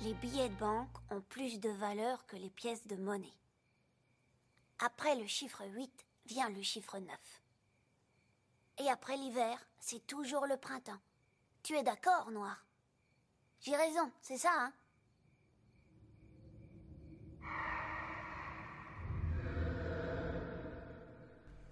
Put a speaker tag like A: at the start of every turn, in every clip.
A: Les billets de banque ont plus de valeur que les pièces de monnaie. Après le chiffre 8 vient le chiffre 9. Et après l'hiver, c'est toujours le printemps. Tu es d'accord, Noir? J'ai raison, c'est ça, hein?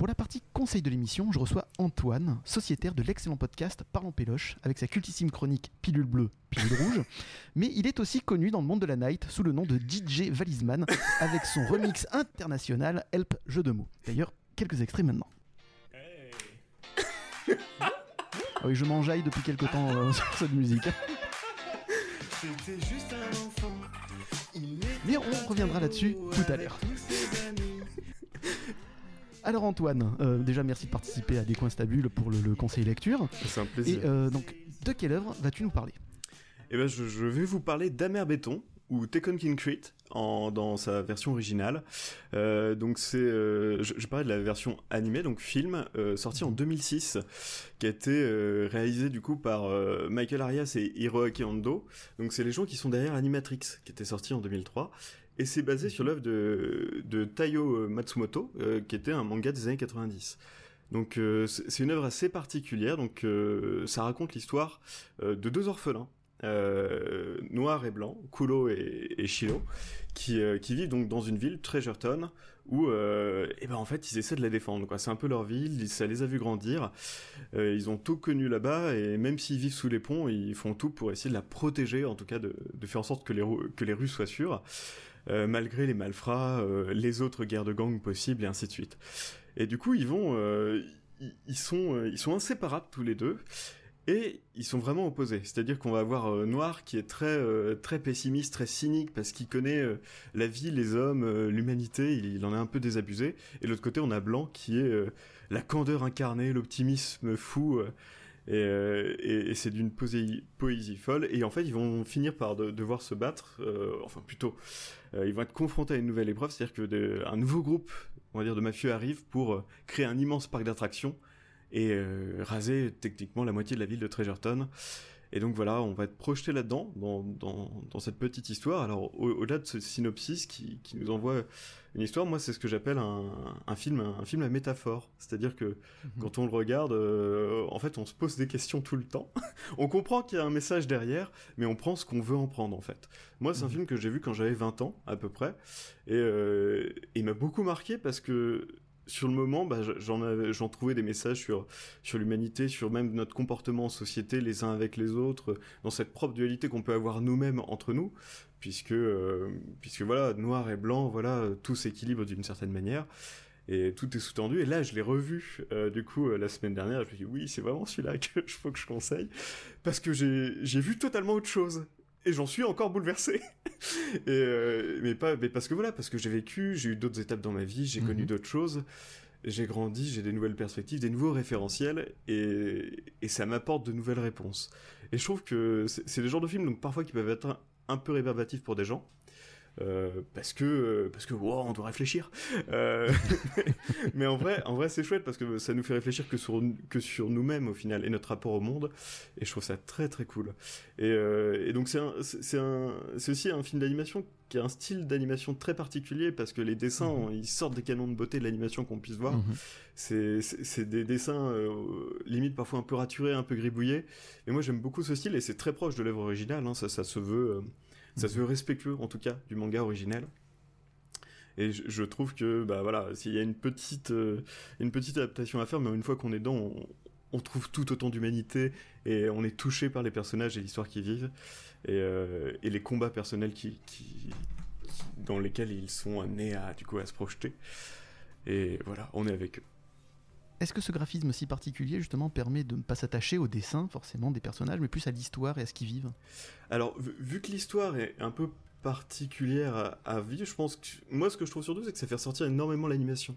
B: Pour la partie conseil de l'émission, je reçois Antoine, sociétaire de l'excellent podcast Parlons Péloche, avec sa cultissime chronique Pilule bleue, pilule rouge. Mais il est aussi connu dans le monde de la night sous le nom de DJ Valisman, avec son remix international Help Jeu de mots. D'ailleurs, quelques extraits maintenant. Ah oui, je m'enjaille depuis quelque temps euh, sur cette musique.
C: C'était juste un enfant. Il
B: Mais on reviendra là-dessus tout à l'heure. Alors Antoine, euh, déjà merci de participer à Des Coins Stables pour le, le conseil lecture.
C: C'est un
B: Et
C: plaisir.
B: euh, donc, de quelle œuvre vas-tu nous parler?
C: Eh ben, je, je vais vous parler d'Amer Béton ou Tekken Concrete en, dans sa version originale. Euh, donc c'est, euh, je, je parlais de la version animée, donc film, euh, sorti en 2006, qui a été réalisé du coup par Michael Arias et Hiroaki Ando. Donc c'est les gens qui sont derrière Animatrix, qui était sorti en 2003. Et c'est basé sur l'œuvre de, de Taiyo Matsumoto, euh, qui était un manga des années 90. Donc euh, c'est une œuvre assez particulière. Donc euh, ça raconte l'histoire euh, de deux orphelins, euh, noir et blanc, Kulo et, et Shiro, qui, euh, qui vivent donc dans une ville, Treasureton, où euh, eh ben en fait ils essaient de la défendre. quoi. C'est un peu leur ville, ça les a vus grandir. Euh, ils ont tout connu là-bas et même s'ils vivent sous les ponts, ils font tout pour essayer de la protéger, en tout cas de, de faire en sorte que les, que les rues soient sûres. Euh, malgré les malfrats, euh, les autres guerres de gang possibles et ainsi de suite. Et du coup, ils euh, ils, sont, inséparables tous les deux. Et ils sont vraiment opposés. C'est-à-dire qu'on va avoir Noir qui est très très pessimiste, très cynique parce qu'il connaît la vie, les hommes, l'humanité. Il, il en est un peu désabusé. Et de l'autre côté, on a Blanc qui est la candeur incarnée, l'optimisme fou. Euh, et, c'est d'une poésie, folle. Et en fait, ils vont finir par de- devoir se battre. euh, enfin, plutôt, euh, ils vont être confrontés à une nouvelle épreuve, c'est-à-dire que un nouveau groupe, on va dire, de mafieux arrive pour créer un immense parc d'attractions et raser techniquement la moitié de la ville de Treasureton. Et donc voilà, on va être projeté là-dedans, dans, dans, dans cette petite histoire. Alors au- au-delà de ce synopsis qui, qui nous envoie une histoire, moi c'est ce que j'appelle un, un film, un film à métaphore. C'est-à-dire que quand on le regarde, euh, en fait on se pose des questions tout le temps. on comprend qu'il y a un message derrière, mais on prend ce qu'on veut en prendre en fait. Moi c'est un film que j'ai vu quand j'avais 20 ans à peu près, et euh, il m'a beaucoup marqué parce que sur le moment, bah, j'en trouvais des messages sur sur l'humanité, sur même notre comportement en société, les uns avec les autres, dans cette propre dualité qu'on peut avoir nous-mêmes entre nous, puisque euh, puisque voilà, noir et blanc, voilà, tout s'équilibre d'une certaine manière. Et tout est sous-tendu. Et là, je l'ai revu, euh, du coup, euh, la semaine dernière. Je me dis, oui, c'est vraiment celui-là que je faut que je conseille. Parce que j'ai vu totalement autre chose. Et j'en suis encore bouleversé. et, euh, mais pas, mais parce que voilà, parce que j'ai vécu, j'ai eu d'autres étapes dans ma vie, j'ai
B: Mhm.
C: connu d'autres choses. J'ai grandi, j'ai des nouvelles perspectives, des nouveaux référentiels, et, et ça m'apporte de nouvelles réponses. Et je trouve que c'est c'est le genre de film, donc parfois qui peuvent être un, un peu rébarbatifs pour des gens, euh, parce que parce que wow, on doit réfléchir. Euh, mais en vrai, en vrai, c'est chouette parce que ça nous fait réfléchir que sur que sur nous-mêmes au final et notre rapport au monde. Et je trouve ça très très cool. Et, euh, et donc c'est c'est c'est un c'est aussi un film d'animation qui a un style d'animation très particulier parce que les dessins ils sortent des canons de beauté de l'animation qu'on puisse voir.
B: Mhm.
C: C'est des dessins euh, limite parfois un peu raturés, un peu gribouillés. Mais moi j'aime beaucoup ce style et c'est très proche de l'œuvre originale. Hein, ça ça se veut euh, ça se veut respectueux en tout cas du manga original. Et je, trouve que bah voilà, s'il y a une petite euh, une petite adaptation à faire, mais une fois qu'on est dedans, on, trouve tout autant d'humanité et on est touché par les personnages et l'histoire qu'ils vivent et, euh, les combats personnels dans lesquels ils sont amenés à du coup à se projeter. Et voilà, on est avec eux.
B: Est-ce que ce graphisme si particulier justement permet de ne pas s'attacher au dessin forcément des personnages, mais plus à l'histoire et à ce qu'ils vivent?
C: Alors, vu, que l'histoire est un peu particulière à, à vivre, je pense que moi ce que je trouve surtout c'est que ça fait ressortir énormément l'animation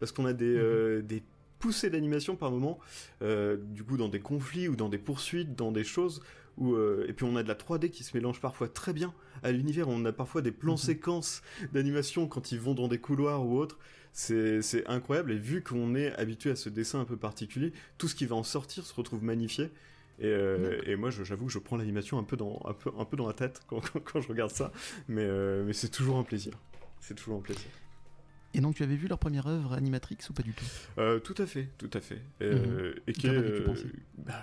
C: parce qu'on a des euh, des poussées d'animation par moment, euh, du coup dans des conflits ou dans des poursuites, dans des choses où euh, et puis on a de la 3D qui se mélange parfois très bien à l'univers. On a parfois des plans
B: Mhm.
C: séquences d'animation quand ils vont dans des couloirs ou autres. C'est incroyable et vu qu'on est habitué à ce dessin un peu particulier, tout ce qui va en sortir se retrouve magnifié. Et, moi, j'avoue que je prends l'animation un peu dans un peu un peu dans la tête quand, quand, je regarde ça, mais mais c'est toujours un plaisir. C'est toujours un plaisir.
B: Et donc tu avais vu leur première œuvre Animatrix ou pas du tout?
C: Tout à fait, tout à fait. Mhm. Et que bah,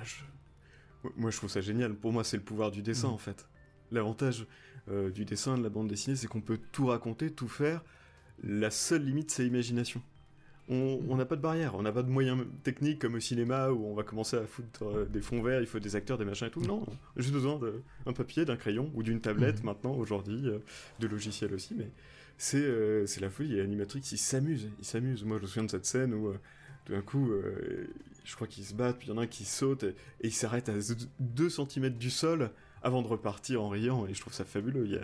C: moi je trouve ça génial. Pour moi, c'est le pouvoir du dessin mhm. en fait. L'avantage euh, du dessin, de la bande dessinée, c'est qu'on peut tout raconter, tout faire. La seule limite, c'est l'imagination. On n'a pas de barrière, on n'a pas de moyens techniques comme au cinéma où on va commencer à foutre euh, des fonds verts, il faut des acteurs, des machins et tout. Non, juste besoin d'un papier, d'un crayon ou d'une tablette mhm. maintenant, aujourd'hui, euh, de logiciels aussi. Mais c'est la folie. Et Animatrix, il s'amuse, il s'amuse. Moi, je me souviens de cette scène où d'un coup, je crois qu'ils se battent, puis il y en a un qui saute et, et il s'arrête à 2 cm du sol avant de repartir en riant, et je trouve ça fabuleux. Il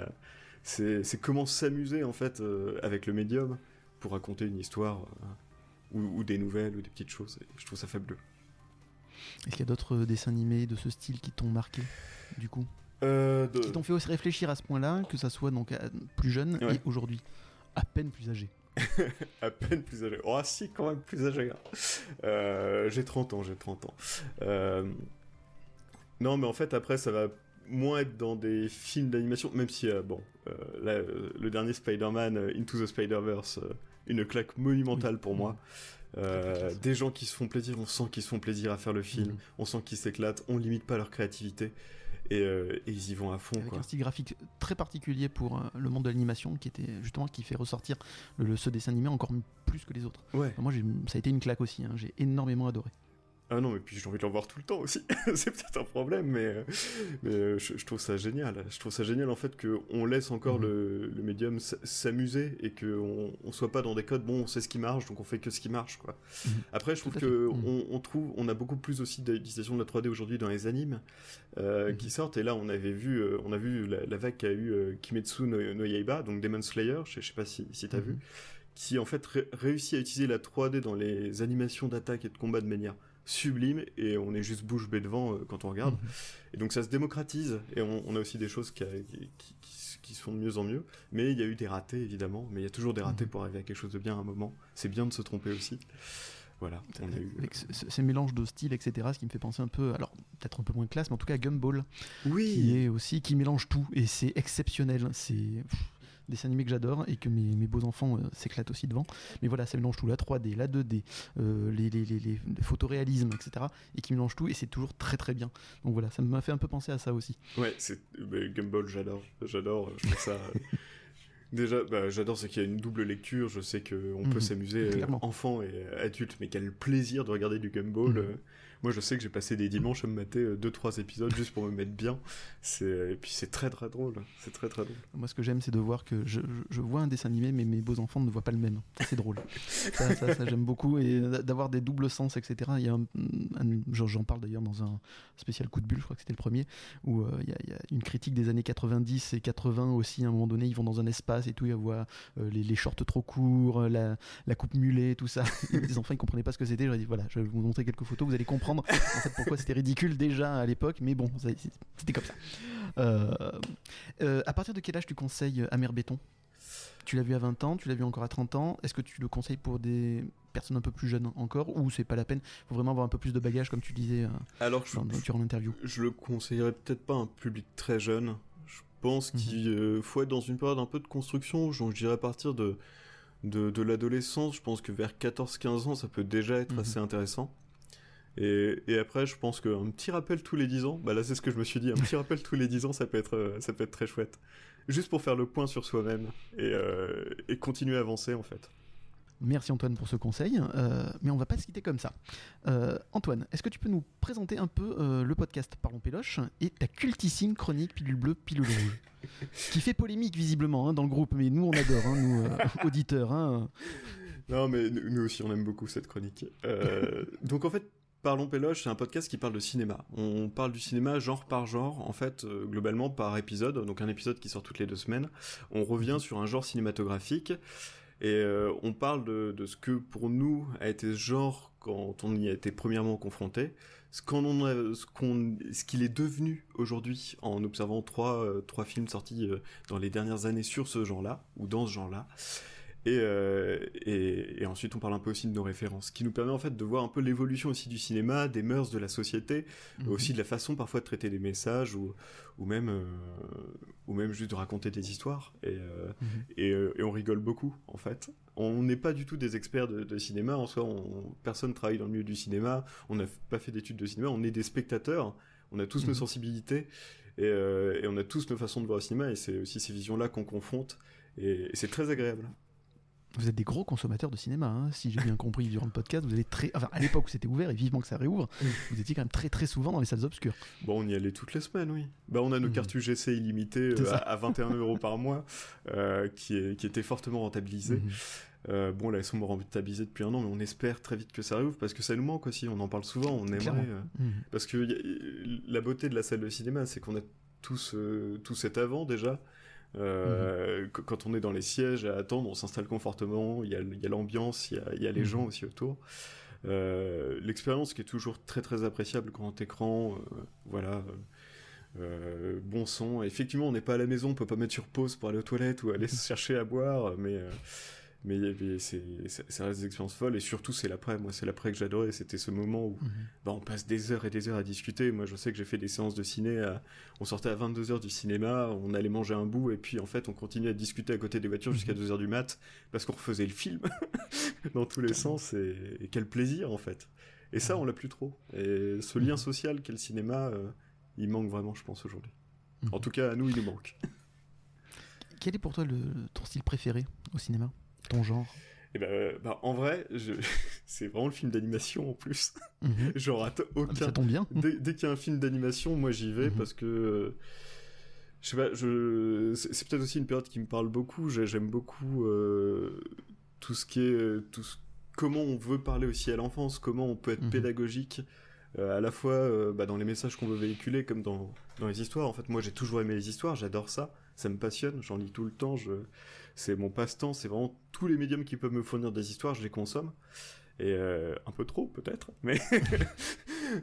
C: c'est, comment s'amuser en fait euh, avec le médium pour raconter une histoire euh, ou, des nouvelles ou des petites choses. je trouve ça fabuleux.
B: Est-ce qu'il y a d'autres dessins animés de ce style qui t'ont marqué du coup?
C: Euh,
B: Qui t'ont fait aussi réfléchir à ce point-là, que ça soit donc plus jeune et aujourd'hui? À peine plus âgé
C: à peine plus âgé. Oh si, quand même plus âgé. Hein. j'ai 30 ans, j'ai 30 ans. Non, mais en fait, après, ça va moins être dans des films d'animation, même si, euh, bon, euh, euh, le dernier Spider-Man, Into the Spider-Verse, une claque monumentale pour moi. des gens qui se font plaisir, on sent qu'ils se font plaisir à faire le film, mhm. on sent qu'ils s'éclatent, on limite pas leur créativité. Et, ils y vont à fond.
B: Avec un style graphique très particulier pour le monde de l'animation, qui était justement qui fait ressortir le, ce dessin animé encore plus que les autres.
C: Ouais.
B: moi, ça a été une claque aussi. Hein. j'ai énormément adoré.
C: Ah non, mais puis j'ai envie de le voir tout le temps aussi. c'est peut-être un problème, mais, mais euh, je, trouve ça génial. Je trouve ça génial en fait qu'on laisse encore mhm. le, le, médium s'amuser et qu'on on soit pas dans des codes, bon, on sait ce qui marche, donc on fait que ce qui marche, quoi. Mhm. Après, je trouve que mhm. on, trouve, on a beaucoup plus aussi d'utilisation de la 3D aujourd'hui dans les animes euh, qui sortent. Et là, on avait vu, euh, on a vu la, vague qu'a eu Kimetsu no, Yaiba, donc Demon Slayer, je, sais pas si, si t'as vu, qui en fait réussit à utiliser la 3D dans les animations d'attaque et de combat de manière sublime et on est juste bouche bée devant euh, quand on regarde. Mhm. Et donc ça se démocratise et on, a aussi des choses qui, qui, qui, se font de mieux en mieux. Mais il y a eu des ratés évidemment, mais il y a toujours des ratés mhm. pour arriver à quelque chose de bien à un moment. C'est bien de se tromper aussi. Voilà,
B: on a eu... ces mélanges de styles, etc., ce qui me fait penser un peu, alors peut-être un peu moins de classe, mais en tout cas Gumball,
C: oui.
B: qui est aussi qui mélange tout et c'est exceptionnel. C'est des animés que j'adore et que mes, mes beaux-enfants euh, s'éclatent aussi devant. Mais voilà, ça mélange tout, la 3D, la 2D, euh, les, les, les, les, photoréalismes, etc. Et qui mélange tout et c'est toujours très très bien. Donc voilà, ça m'a fait un peu penser à ça aussi.
C: Ouais, c'est Gumball, j'adore. J'adore, je trouve ça. Déjà, bah, j'adore ce qu'il y a une double lecture. Je sais qu'on peut mhm. s'amuser, euh, enfant et adulte, mais quel plaisir de regarder du Gumball. Moi, je sais que j'ai passé des dimanches à me mater 2-3 euh, épisodes juste pour me mettre bien. Et puis c'est très très drôle. C'est très très drôle.
B: Moi, ce que j'aime, c'est de voir que je, je, vois un dessin animé, mais mes beaux enfants ne voient pas le même. C'est drôle. ça, ça, j'aime beaucoup. Et d'avoir des doubles sens, etc. Il y a j'en parle d'ailleurs dans un spécial coup de bulle, je crois que c'était le premier, où euh, il, y a, une critique des années 90 et 80 aussi. À un moment donné, ils vont dans un espace et tout, ils voient euh, les, les, shorts trop courts, la, la coupe mulet, tout ça. les enfants, ils comprenaient pas ce que c'était. J'aurais dit, voilà, je vais vous montrer quelques photos, vous allez comprendre en fait pourquoi c'était ridicule déjà à l'époque, mais bon, c'était comme ça. Euh, euh, à partir de quel âge tu conseilles Amer Béton? Tu l'as vu à 20 ans, tu l'as vu encore à 30 ans. Est-ce que tu le conseilles pour des personnes un peu plus jeunes encore ou c'est pas la peine? Il faut vraiment avoir un peu plus de bagage, comme tu disais euh,
C: Alors, dans,
B: je, durant l'interview.
C: Je le conseillerais peut-être pas à un public très jeune. Je pense mhm. qu'il faut être dans une période un peu de construction. Je dirais à partir de, de, l'adolescence. Je pense que vers 14-15 ans, ça peut déjà être mhm. assez intéressant. Et, et, après, je pense qu'un petit rappel tous les 10 ans, bah là c'est ce que je me suis dit, un petit rappel tous les 10 ans, ça peut être, euh, ça peut être très chouette. Juste pour faire le point sur soi-même et, euh, et, continuer à avancer en fait.
B: Merci Antoine pour ce conseil, euh, mais on va pas se quitter comme ça. Euh, Antoine, est-ce que tu peux nous présenter un peu euh, le podcast Parlons Péloche et ta cultissime chronique Pilule Bleue, Pilule Rouge? Qui fait polémique visiblement hein, dans le groupe, mais nous on adore, hein, nous auditeurs. Hein.
C: Non mais nous aussi on aime beaucoup cette chronique. donc en fait, Parlons Péloche, c'est un podcast qui parle de cinéma. On parle du cinéma genre par genre, en fait, euh, globalement par épisode, donc un épisode qui sort toutes les deux semaines. On revient sur un genre cinématographique et euh, on parle de, ce que pour nous a été ce genre quand on y a été premièrement confronté, ce qu'on ce qu'on, ce qu'il est devenu aujourd'hui en observant trois, euh, trois films sortis dans les dernières années sur ce genre-là ou dans ce genre-là. Et, euh, et, et, ensuite, on parle un peu aussi de nos références, ce qui nous permet en fait de voir un peu l'évolution aussi du cinéma, des mœurs de la société,
B: Mhm.
C: aussi de la façon parfois de traiter des messages ou, ou même euh, ou même juste de raconter des histoires. Et, euh,
B: Mhm.
C: et, et on rigole beaucoup en fait. On n'est pas du tout des experts de, de cinéma. En soi, on, personne travaille dans le milieu du cinéma. On n'a pas fait d'études de cinéma. On est des spectateurs. On a tous nos
B: Mhm.
C: sensibilités et, et on a tous nos façons de voir le cinéma. Et c'est aussi ces visions-là qu'on confronte. Et c'est très agréable.
B: Vous êtes des gros consommateurs de cinéma, hein, si j'ai bien compris durant le podcast. Vous allez très, enfin à l'époque où c'était ouvert et vivement que ça réouvre, vous étiez quand même très très souvent dans les salles obscures.
C: Bon, on y allait toutes les semaines, oui. Bah, on a nos
B: Mhm.
C: cartes UGC illimitées euh, à, à 21 euros par mois, euh, qui, est, qui étaient fortement rentabilisées.
B: Mhm.
C: Euh, bon, là, elles sont rentabilisées depuis un an, mais on espère très vite que ça réouvre parce que ça nous manque aussi. On en parle souvent, on aimerait. Euh,
B: Mhm.
C: parce que y a- la beauté de la salle de cinéma, c'est qu'on a tous, tout cet avant déjà. Euh, qu- Quand on est dans les sièges à attendre, on s'installe confortablement, il y a, l'ambiance, il y a, il y a les
B: Mhm.
C: gens aussi autour. Euh, L'expérience qui est toujours très très appréciable, grand écran, euh, voilà, euh, bon son. Effectivement, on n'est pas à la maison, on peut pas mettre sur pause pour aller aux toilettes ou aller se chercher à boire, mais mais, mais c'est ça reste des expériences folles et surtout c'est l'après. Moi, c'est l'après que j'adorais. C'était ce moment où
B: Mhm.
C: bah, on passe des heures et des heures à discuter. Moi, je sais que j'ai fait des séances de ciné. à- On sortait à 22h du cinéma, on allait manger un bout, et puis en fait, on continuait à discuter à côté des voitures jusqu'à 2h du mat, parce qu'on refaisait le film dans tous les sens, et... et quel plaisir en fait. Et ça, on l'a plus trop. Et ce lien social qu'est le cinéma, euh, il manque vraiment, je pense, aujourd'hui. En tout cas, à nous, il nous manque.
B: Quel est pour toi le, ton style préféré au cinéma? Ton genre
C: Et ben, euh, bah, en vrai, je... c'est vraiment le film d'animation en plus.
B: Mhm.
C: J'en rate
B: Ah,
C: aucun.
B: Ça tombe bien.
C: dès, dès qu'il y a un film d'animation, moi j'y vais
B: Mhm.
C: parce que euh, je sais pas, je c'est peut-être aussi une période qui me parle beaucoup. J'ai- J'aime beaucoup euh, tout ce qui est tout ce- comment on veut parler aussi à l'enfance, comment on peut être
B: Mhm.
C: pédagogique. euh, à la fois euh, bah, dans les messages qu'on veut véhiculer comme dans, dans les histoires. En fait, moi j'ai toujours aimé les histoires, j'adore ça, ça me passionne, j'en lis tout le temps, je... c'est mon passe-temps, c'est vraiment tous les médiums qui peuvent me fournir des histoires, je les consomme. Et euh, un peu trop peut-être, mais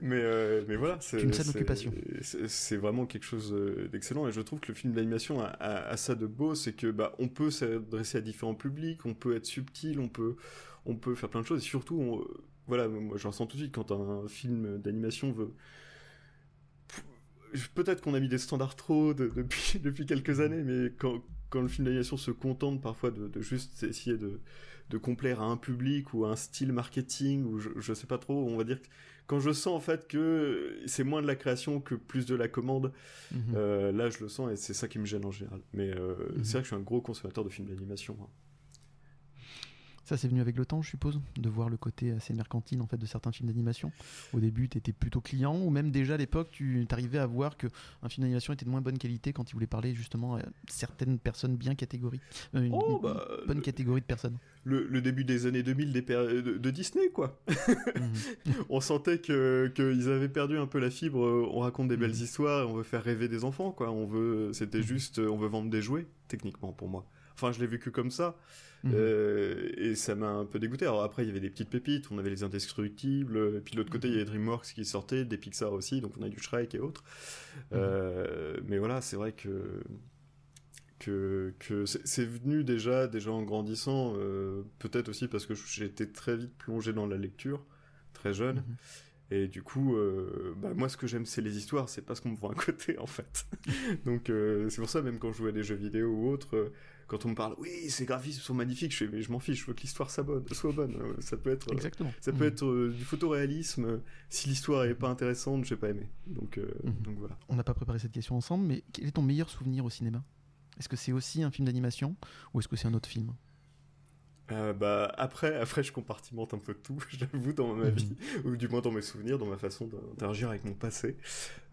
C: mais euh, mais voilà, c'est
B: Une saine occupation.
C: c'est- vraiment quelque chose euh, d'excellent et je trouve que le film d'animation a, a- a ça de beau, c'est que bah on peut s'adresser à différents publics, on peut être subtil, on peut on peut faire plein de choses et surtout on- voilà, moi je ressens tout de suite quand un film d'animation veut peut-être qu'on a mis des standards trop de- depuis depuis quelques années, mais quand quand le film d'animation se contente parfois de, de juste essayer de de complaire à un public ou à un style marketing ou je, je sais pas trop, on va dire que quand je sens en fait que c'est moins de la création que plus de la commande,
B: Mhm.
C: euh, là je le sens et c'est ça qui me gêne en général. Mais euh,
B: Mhm.
C: c'est vrai que je suis un gros consommateur de films d'animation. hein.
B: Ça, c'est venu avec le temps, je suppose, de voir le côté assez mercantile en fait de certains films d'animation. Au début, tu étais plutôt client, ou même déjà à l'époque, tu arrivais à voir que un film d'animation était de moins bonne qualité quand il voulait parler justement à certaines personnes bien catégoriques, Euh, une,
C: Oh,
B: une
C: bah,
B: bonne
C: le-
B: catégorie de personnes.
C: Le, le début des années 2000 des péri- de, de Disney quoi.
B: Mhm.
C: on sentait que qu'ils avaient perdu un peu la fibre. euh, On raconte des belles
B: Mhm.
C: histoires, on veut faire rêver des enfants, quoi. On veut, c'était
B: Mhm.
C: juste, on veut vendre des jouets, techniquement pour moi. Enfin, je l'ai vécu comme ça,
B: Mhm.
C: euh, et ça m'a un peu dégoûté. Alors après, il y avait des petites pépites, on avait les Indestructibles, et puis de l'autre côté, il y avait DreamWorks qui sortait, des Pixar aussi, donc on a du Shrek et autres. Euh, mais voilà, c'est vrai que que, que c'est venu déjà, déjà en grandissant, euh, peut-être aussi parce que été très vite plongé dans la lecture, très jeune.
B: Mhm.
C: Et du coup, euh, bah, moi, ce que j'aime, c'est les histoires, c'est pas ce qu'on me voit à côté, en fait. Donc, euh, c'est pour ça, même quand je joue à des jeux vidéo ou autres, euh, quand on me parle, oui, ces graphismes sont magnifiques, je fais, mais je m'en fiche, je veux que l'histoire soit bonne. Soit bonne. Euh, Ça peut être,
B: Exactement.
C: ça peut
B: Mhm.
C: être du photoréalisme. Si l'histoire est pas intéressante, j'ai pas aimé. Donc,
B: Mhm.
C: donc voilà.
B: On n'a pas préparé cette question ensemble, mais quel est ton meilleur souvenir au cinéma? Est-ce que c'est aussi un film d'animation ou est-ce que c'est un autre film?
C: Euh, bah après, après je compartimente un peu tout, j'avoue, dans ma
B: Mhm.
C: vie, ou du moins dans mes souvenirs, dans ma façon d'interagir avec mon passé.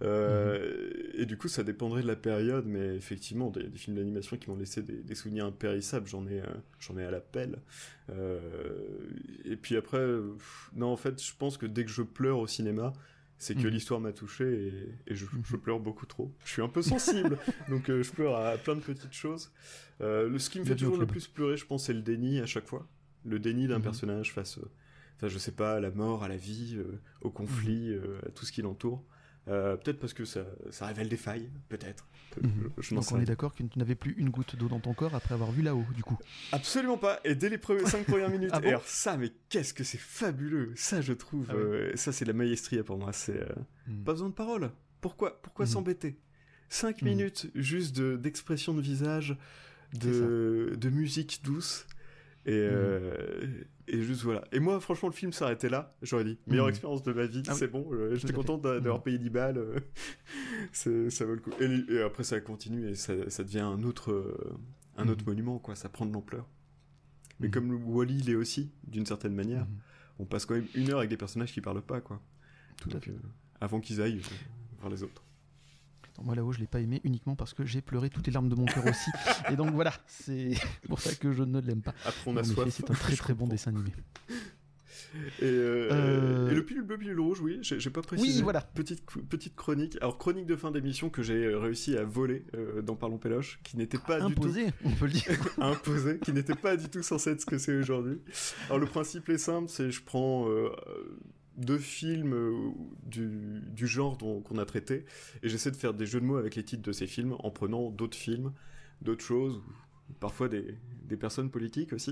C: Euh, Et du coup, ça dépendrait de la période, mais effectivement, des, des films d'animation qui m'ont laissé des, des souvenirs impérissables, j'en ai, euh, j'en ai à la pelle. Euh, et puis après, pff, non, en fait, je pense que dès que je pleure au cinéma, c'est que
B: Mhm.
C: l'histoire m'a touché et, et je,
B: Mhm.
C: je pleure beaucoup trop. Je suis un peu sensible, donc euh, je pleure à plein de petites choses. Euh, le, ce qui me fait toujours le plus pleurer, je pense, c'est le déni à chaque fois. Le déni d'un
B: Mhm.
C: personnage face, euh, enfin, je sais pas, à la mort, à la vie, au conflit,
B: Mhm.
C: euh, à tout ce qui l'entoure. Euh, peut-être parce que ça, ça, révèle des failles, peut-être.
B: Mhm. Donc on est d'accord que tu n'avais plus une goutte d'eau dans ton corps après avoir vu là-haut, du coup.
C: Absolument pas. Et dès les premières 5 premières minutes. ah alors ça, mais qu'est-ce que c'est fabuleux. Ça, je trouve. Ah euh, ça, c'est la maestria pour moi. C'est euh, mhm. pas besoin de paroles. Pourquoi, pourquoi mhm. s'embêter? 5 minutes juste d'expression de, visage, de, de musique douce. Et, et juste voilà. Et moi, franchement, le film s'arrêtait là. J'aurais dit, meilleure expérience de ma vie, ah c'est bon. J'étais content d'avoir payé 10 balles. ça vaut le coup. Et, après, ça continue et ça, ça devient un autre, euh, un autre mhm. monument, quoi. Ça prend de l'ampleur. Mais mhm. comme le Wally l'est aussi, d'une certaine manière, mhm. on passe quand même une heure avec des personnages qui parlent pas, quoi.
B: Tout à fait. Euh,
C: avant qu'ils aillent euh, voir les autres.
B: Moi là-haut, je l'ai pas aimé uniquement parce que j'ai pleuré toutes les larmes de mon cœur aussi. et donc voilà, c'est pour ça que je ne l'aime pas.
C: Après, on a soif.
B: C'est un très très bon dessin animé.
C: Euh, euh, et, le pilule bleu, pilule rouge, oui, j'ai pas précisé.
B: Oui, voilà.
C: Petite, petite chronique. Alors, chronique de fin d'émission que j'ai réussi à voler dans Parlons Péloche, qui n'était pas
B: Imposé,
C: du tout.
B: on peut le dire.
C: Imposé, qui n'était pas du tout censé être ce que c'est aujourd'hui. Alors, le principe est simple c'est je prends. Euh, deux films du, du genre qu'on a traité et j'essaie de faire des jeux de mots avec les titres de ces films en prenant d'autres films, d'autres choses, parfois des, des personnes politiques aussi,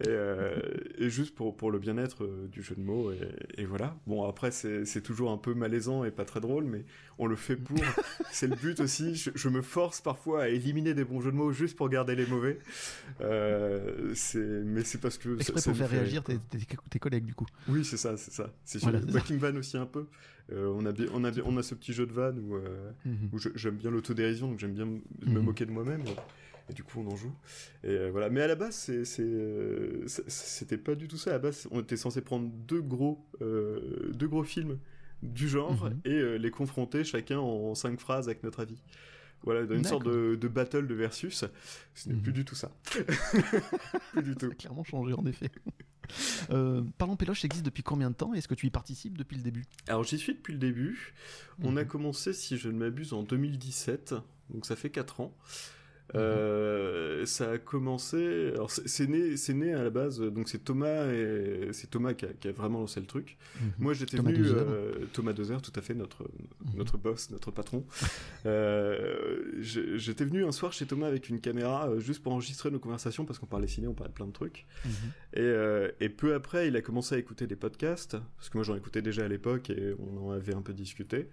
C: et, euh, et juste pour, pour le bien-être euh, du jeu de mots, et, et voilà. Bon, après, c'est toujours un peu malaisant et pas très drôle, mais on le fait pour. c'est le but aussi. Je, je, me force parfois à éliminer des bons jeux de mots juste pour garder les mauvais. Euh, mais c'est parce que.
B: Exprès pour faire réagir tes, tes, collègues, du coup.
C: Oui, c'est ça, c'est ça. C'est voilà, Backing Van aussi un peu. Euh, on, a, on, a, on a ce petit jeu de van où, où j'aime bien l'autodérision, donc j'aime bien me mm-hmm. moquer de moi-même et du coup on en joue. Et euh, voilà. Mais à la base, euh, c'était pas du tout ça. À la base, on était censé prendre deux gros, euh, deux gros films du genre mhm. et les confronter chacun en cinq phrases avec notre avis. Voilà, une sorte de, battle de versus. Ce n'est plus mhm. du tout ça. plus du tout.
B: clairement changé en effet. Parlons Péloche existe depuis combien de temps Est-ce que tu y participes depuis le début?
C: Alors j'y suis depuis le début. On a mhm. commencé, si je ne m'abuse, en 2017. Donc ça fait 4 ans. Euh, ça a commencé. Alors c'est né, c'est né à la base. Donc c'est Thomas et c'est Thomas qui a, qui a, vraiment lancé le truc. Mhm. Moi j'étais venu euh, Thomas Dozer, tout à fait notre notre boss, notre patron. euh, j'étais venu un soir chez Thomas avec une caméra juste pour enregistrer nos conversations parce qu'on parlait ciné, on parlait plein de trucs. Mhm. Et, et peu après, il a commencé à écouter des podcasts parce que moi j'en écoutais déjà à l'époque et on en avait un peu discuté.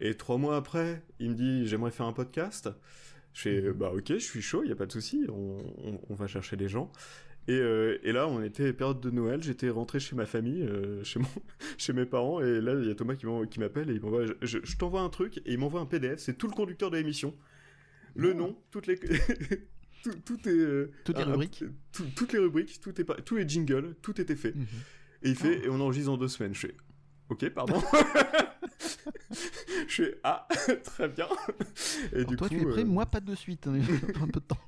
C: Et trois mois après, il me dit j'aimerais faire un podcast. Je fais, mhm. bah ok, je suis chaud, il n'y a pas de souci, on, on, on, va chercher les gens. Et, euh, et, là, on était période de Noël, j'étais rentré chez ma famille, euh, chez, mon, chez mes parents, et là, il y a Thomas qui m'appelle et il m'envoie, je, je, t'envoie un truc, et il m'envoie un PDF, c'est tout le conducteur de l'émission, le nom, toutes les... tout, tout, est... Euh,
B: toutes les rubriques
C: Toutes les rubriques, tout est, tous les jingles, tout était fait. Mhm. Et il fait, oh. et on enregistre en deux semaines. Je fais, ok, pardon. je suis ah très bien.
B: Et du toi coup, tu es prêt, euh, moi pas de suite, hein, un peu de temps.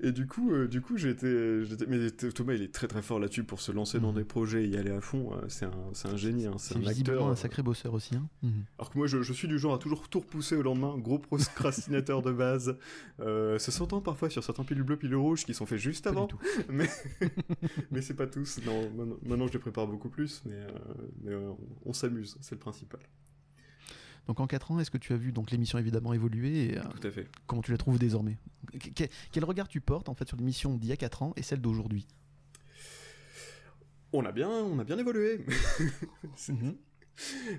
C: Et du coup, euh, du coup, j'étais, mais Thomas il est très très fort là-dessus pour se lancer dans mhm. des projets et y aller à fond. Euh, c'est un, c'est un génie, hein, c'est un acteur.
B: un sacré bosseur aussi. Hein. Mhm.
C: Alors que moi, je, je, suis du genre à toujours tout repousser au lendemain, gros procrastinateur de base. Euh, ça s'entend parfois sur certains pilules bleues, pilules rouges qui sont faits juste avant, mais mais c'est pas tous. Non, maintenant, je les prépare beaucoup plus, mais, mais on, on s'amuse, c'est le principal.
B: Donc en 4 ans, est-ce que tu as vu donc l'émission évidemment évoluer et,
C: euh, Tout à fait.
B: Comment tu la trouves désormais? Quel regard tu portes en fait sur l'émission d'il y a 4 ans et celle d'aujourd'hui?
C: On a bien, on a bien évolué. Mhm.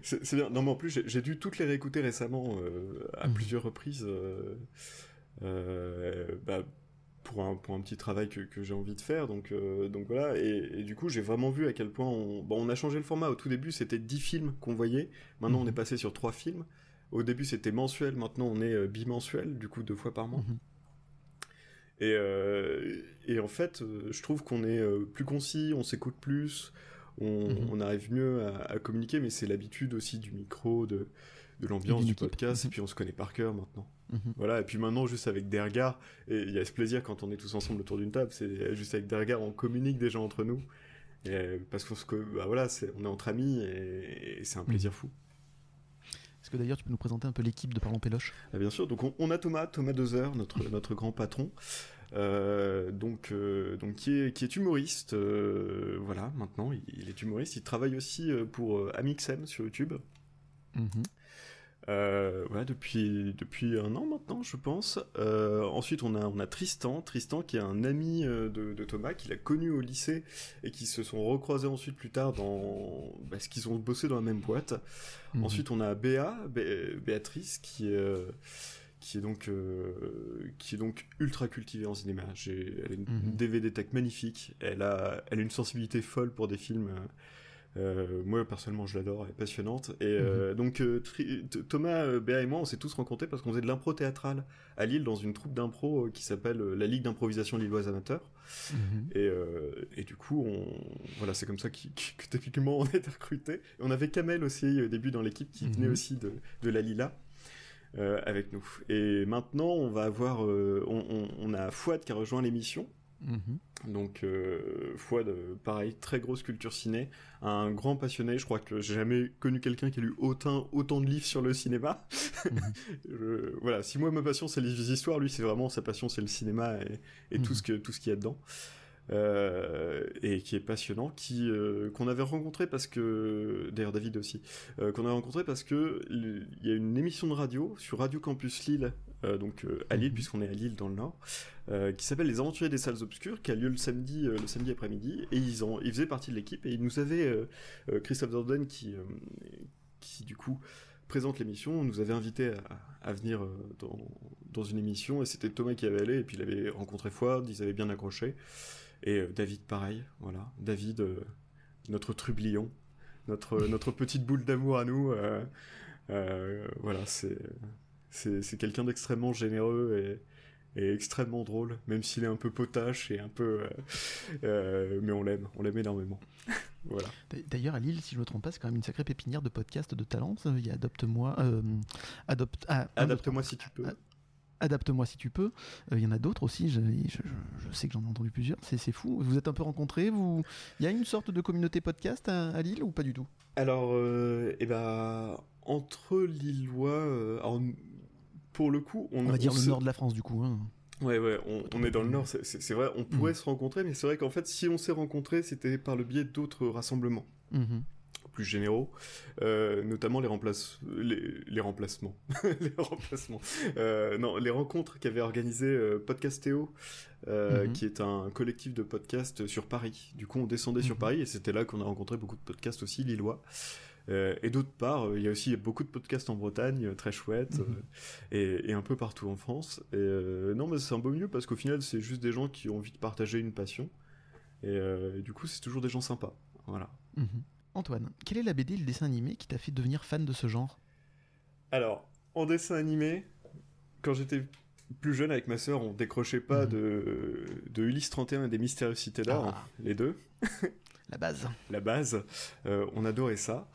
C: c'est bien. Non mais en plus j'ai dû toutes les réécouter récemment euh, à mhm. plusieurs reprises. Euh, euh bah, pour un, pour un petit travail que, que j'ai envie de faire. Donc, euh, donc voilà. Et, et, du coup, j'ai vraiment vu à quel point on, bon, on a changé le format. Au tout début, c'était 10 films qu'on voyait. Maintenant, on est mhm. passé sur 3 films. Au début, c'était mensuel. Maintenant, on est euh, bimensuel, du coup, deux fois par mois. Mhm. Et, euh, et en fait, je trouve qu'on est plus concis, on s'écoute plus, on, mhm. on, arrive mieux à, à communiquer, mais c'est l'habitude aussi du micro, de, de l'ambiance du podcast, et puis on se connaît par cœur maintenant. Mhm. Voilà, et puis maintenant, juste avec des regards, et il y a ce plaisir quand on est tous ensemble autour d'une table, c'est juste avec des regards, on communique déjà entre nous. Et parce qu'on que bah voilà, c'est on est entre amis et, et c'est un plaisir mhm. fou.
B: Est-ce que d'ailleurs tu peux nous présenter un peu l'équipe de Parlons Péloche?
C: Ah, Bien sûr, donc on, on, a Thomas, Thomas Dozer, notre, notre grand patron, euh, donc, euh, donc qui, est, qui est humoriste, euh, voilà, maintenant il, il, est humoriste, il travaille aussi pour Amixem sur YouTube. Mm Euh, ouais, depuis, depuis un an maintenant, je pense. Euh, ensuite, on a, on a Tristan. Tristan, qui est un ami euh, de, de Thomas, qu'il a connu au lycée et qui se sont recroisés ensuite plus tard dans. Parce qu'ils ont bossé dans la même boîte.
B: Mhm.
C: Ensuite, on a Béa, Bé- Béatrice, qui est. euh, qui est donc euh, qui est donc ultra cultivée en cinéma. Elle a une
B: Mhm.
C: DVD tech magnifique. Elle a, elle a une sensibilité folle pour des films. Euh, moi personnellement, je l'adore, elle est passionnante. Et euh, donc euh, Thomas, Béa et moi, on s'est tous rencontrés parce qu'on faisait de l'impro théâtrale à Lille dans une troupe d'impro qui s'appelle la Ligue d'improvisation lilloise amateur.
B: Mhm.
C: Et, et du coup, on... voilà, c'est comme ça que techniquement on a été recrutés. Et on avait Kamel aussi au début dans l'équipe qui venait
B: Mhm.
C: aussi de, de la Lila. euh, avec nous. Et maintenant, on va avoir, euh, on, on- on a Fouad qui a rejoint l'émission.
B: Mhm.
C: Donc euh, Fouad, euh, pareil, très grosse culture ciné, un grand passionné. Je crois que j'ai jamais connu quelqu'un qui a lu autant, autant de livres sur le cinéma.
B: Mhm.
C: Je- voilà, si moi ma passion c'est les histoires, lui c'est vraiment sa passion c'est le cinéma et, et tout
B: Mhm.
C: ce que tout ce qu'il y a dedans. Euh, et qui est passionnant, qui euh, qu'on avait rencontré parce que d'ailleurs David aussi, euh, qu'on a rencontré parce que il y a une émission de radio sur Radio Campus Lille, euh, donc euh, à Lille
B: Mhm.
C: puisqu'on est à Lille dans le Nord, euh, qui s'appelle Les Aventuriers des salles obscures, qui a lieu le samedi le samedi après-midi. Et ils ont ils faisaient partie de l'équipe. Et ils nous avaient Christophe Dorden qui qui du coup présente l'émission, nous avait invité à, à venir dans, dans une émission. Et c'était Thomas qui avait allé et puis il avait rencontré Fouad, ils avaient bien accroché. Et David pareil, voilà, David notre trublion, notre notre petite boule d'amour à nous, euh, voilà c'est c'est quelqu'un d'extrêmement généreux et et extrêmement drôle, même s'il est un peu potache et un peu, euh, euh, mais on l'aime, on l'aime énormément. voilà.
B: D'a- D'ailleurs, à Lille, si je ne me trompe pas, c'est quand même une sacrée pépinière de podcasts de talents. Il y a Adopte-moi. euh, adopte, ah,
C: Adapte-moi si tu peux.
B: Adapte-moi si tu peux. Euh, Il y en a d'autres aussi. Je, je- sais que j'en ai entendu plusieurs. C'est c'est fou. Vous êtes un peu rencontrés. Vous... Il y a une sorte de communauté podcast à, à Lille ou pas du tout?
C: Alors, euh, eh ben, entre Lillois, euh, alors, pour le coup, on,
B: On va dire le nord de la France du coup. hein.
C: Ouais, ouais, on, on est dans le Nord, c'est- vrai, on pourrait
B: Mhm.
C: se rencontrer, mais c'est vrai qu'en fait, si on s'est rencontrés, c'était par le biais d'autres rassemblements
B: Mhm.
C: plus généraux, euh, notamment les, remplace... les, les remplacements. les remplacements. Euh, non, les rencontres qu'avait organisé euh, Podcastéo, euh,
B: Mhm.
C: qui est un collectif de podcasts sur Paris. Du coup, on descendait sur
B: Mhm.
C: Paris et c'était là qu'on a rencontré beaucoup de podcasts aussi, lillois. Euh, et d'autre part, euh, il y a aussi beaucoup de podcasts en Bretagne, euh, très chouettes,
B: Mhm.
C: et, et un peu partout en France. Et non, mais c'est un beau milieu parce qu'au final, c'est juste des gens qui ont envie de partager une passion. Et, et du coup, c'est toujours des gens sympas. Voilà.
B: Mhm. Antoine, quelle est la BD le dessin animé qui t'a fait devenir fan de ce genre?
C: Alors, en dessin animé, quand j'étais plus jeune avec ma sœur, on décrochait pas
B: Mhm.
C: de, de Ulysse 31 et des Mystérieuses Cités d'Or,
B: Ah.
C: les deux,
B: La base.
C: la base. Euh, on adorait ça.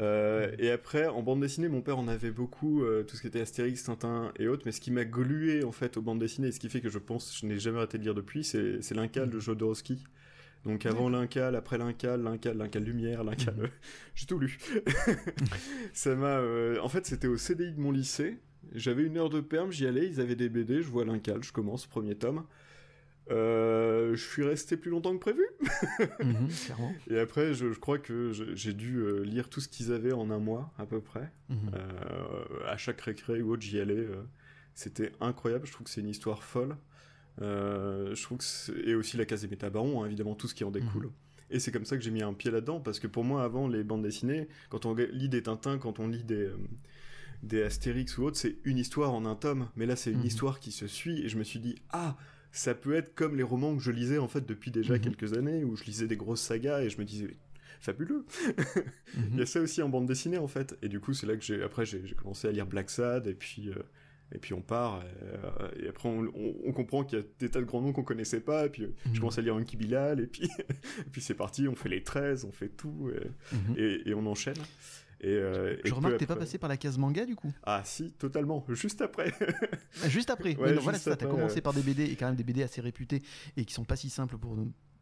C: Euh, et après, en bande dessinée, mon père en avait beaucoup, euh, tout ce qui était Astérix, Tintin et autres, mais ce qui m'a glué en fait aux bandes dessinées, et ce qui fait que je pense, je n'ai jamais arrêté de lire depuis, c'est l'Incal de Jodorowsky. Donc avant l'Incal, après l'Incal, l'Incal, l'Incal Lumière, l'Incal...
B: Mhm.
C: J'ai tout lu. Ça m'a... En fait, c'était au CDI de mon lycée. J'avais une heure de perm, j'y allais, ils avaient des BD, je vois l'Incal, je commence, premier tome. Euh, je suis resté plus longtemps que prévu.
B: Mhm, clairement.
C: Et après, je, je crois que j'ai dû euh, lire tout ce qu'ils avaient en un mois, à peu près.
B: Mhm.
C: Euh, à chaque récré ou autre, j'y allais. C'était incroyable. Je trouve que c'est une histoire folle. Euh, je trouve que et aussi la case des métabarons, hein, évidemment, tout ce qui en découle. Et c'est comme ça que j'ai mis un pied là-dedans, parce que pour moi, avant les bandes dessinées, quand on lit des Tintins, quand on lit des, euh, des Astérix ou autres, c'est une histoire en un tome. Mais là, c'est une
B: Mhm.
C: histoire qui se suit, et je me suis dit, ah, ça peut être comme les romans que je lisais en fait depuis déjà
B: Mhm.
C: quelques années, où je lisais des grosses sagas, et je me disais, fabuleux. Il y
B: Mhm.
C: a ça aussi en bande dessinée en fait. Et du coup, c'est là que j'ai après j'ai commencé à lire Black Sad et puis euh, et puis on part euh, et après on, on- on comprend qu'il y a des tas de grands noms qu'on connaissait pas et puis euh,
B: Mhm.
C: je commence à lire Unky Bilal et puis et puis c'est parti, on fait les 13, on fait tout et,
B: Mhm.
C: et- et on enchaîne. Et, euh,
B: Je
C: peu
B: remarque que t'es pas
C: après-
B: passé par la case manga du coup.
C: Ah si, totalement, juste après.
B: Ah, Juste après.
C: Ouais,
B: non, voilà, ça. T'as commencé par des BD et quand même des BD assez réputés et qui sont pas si simples pour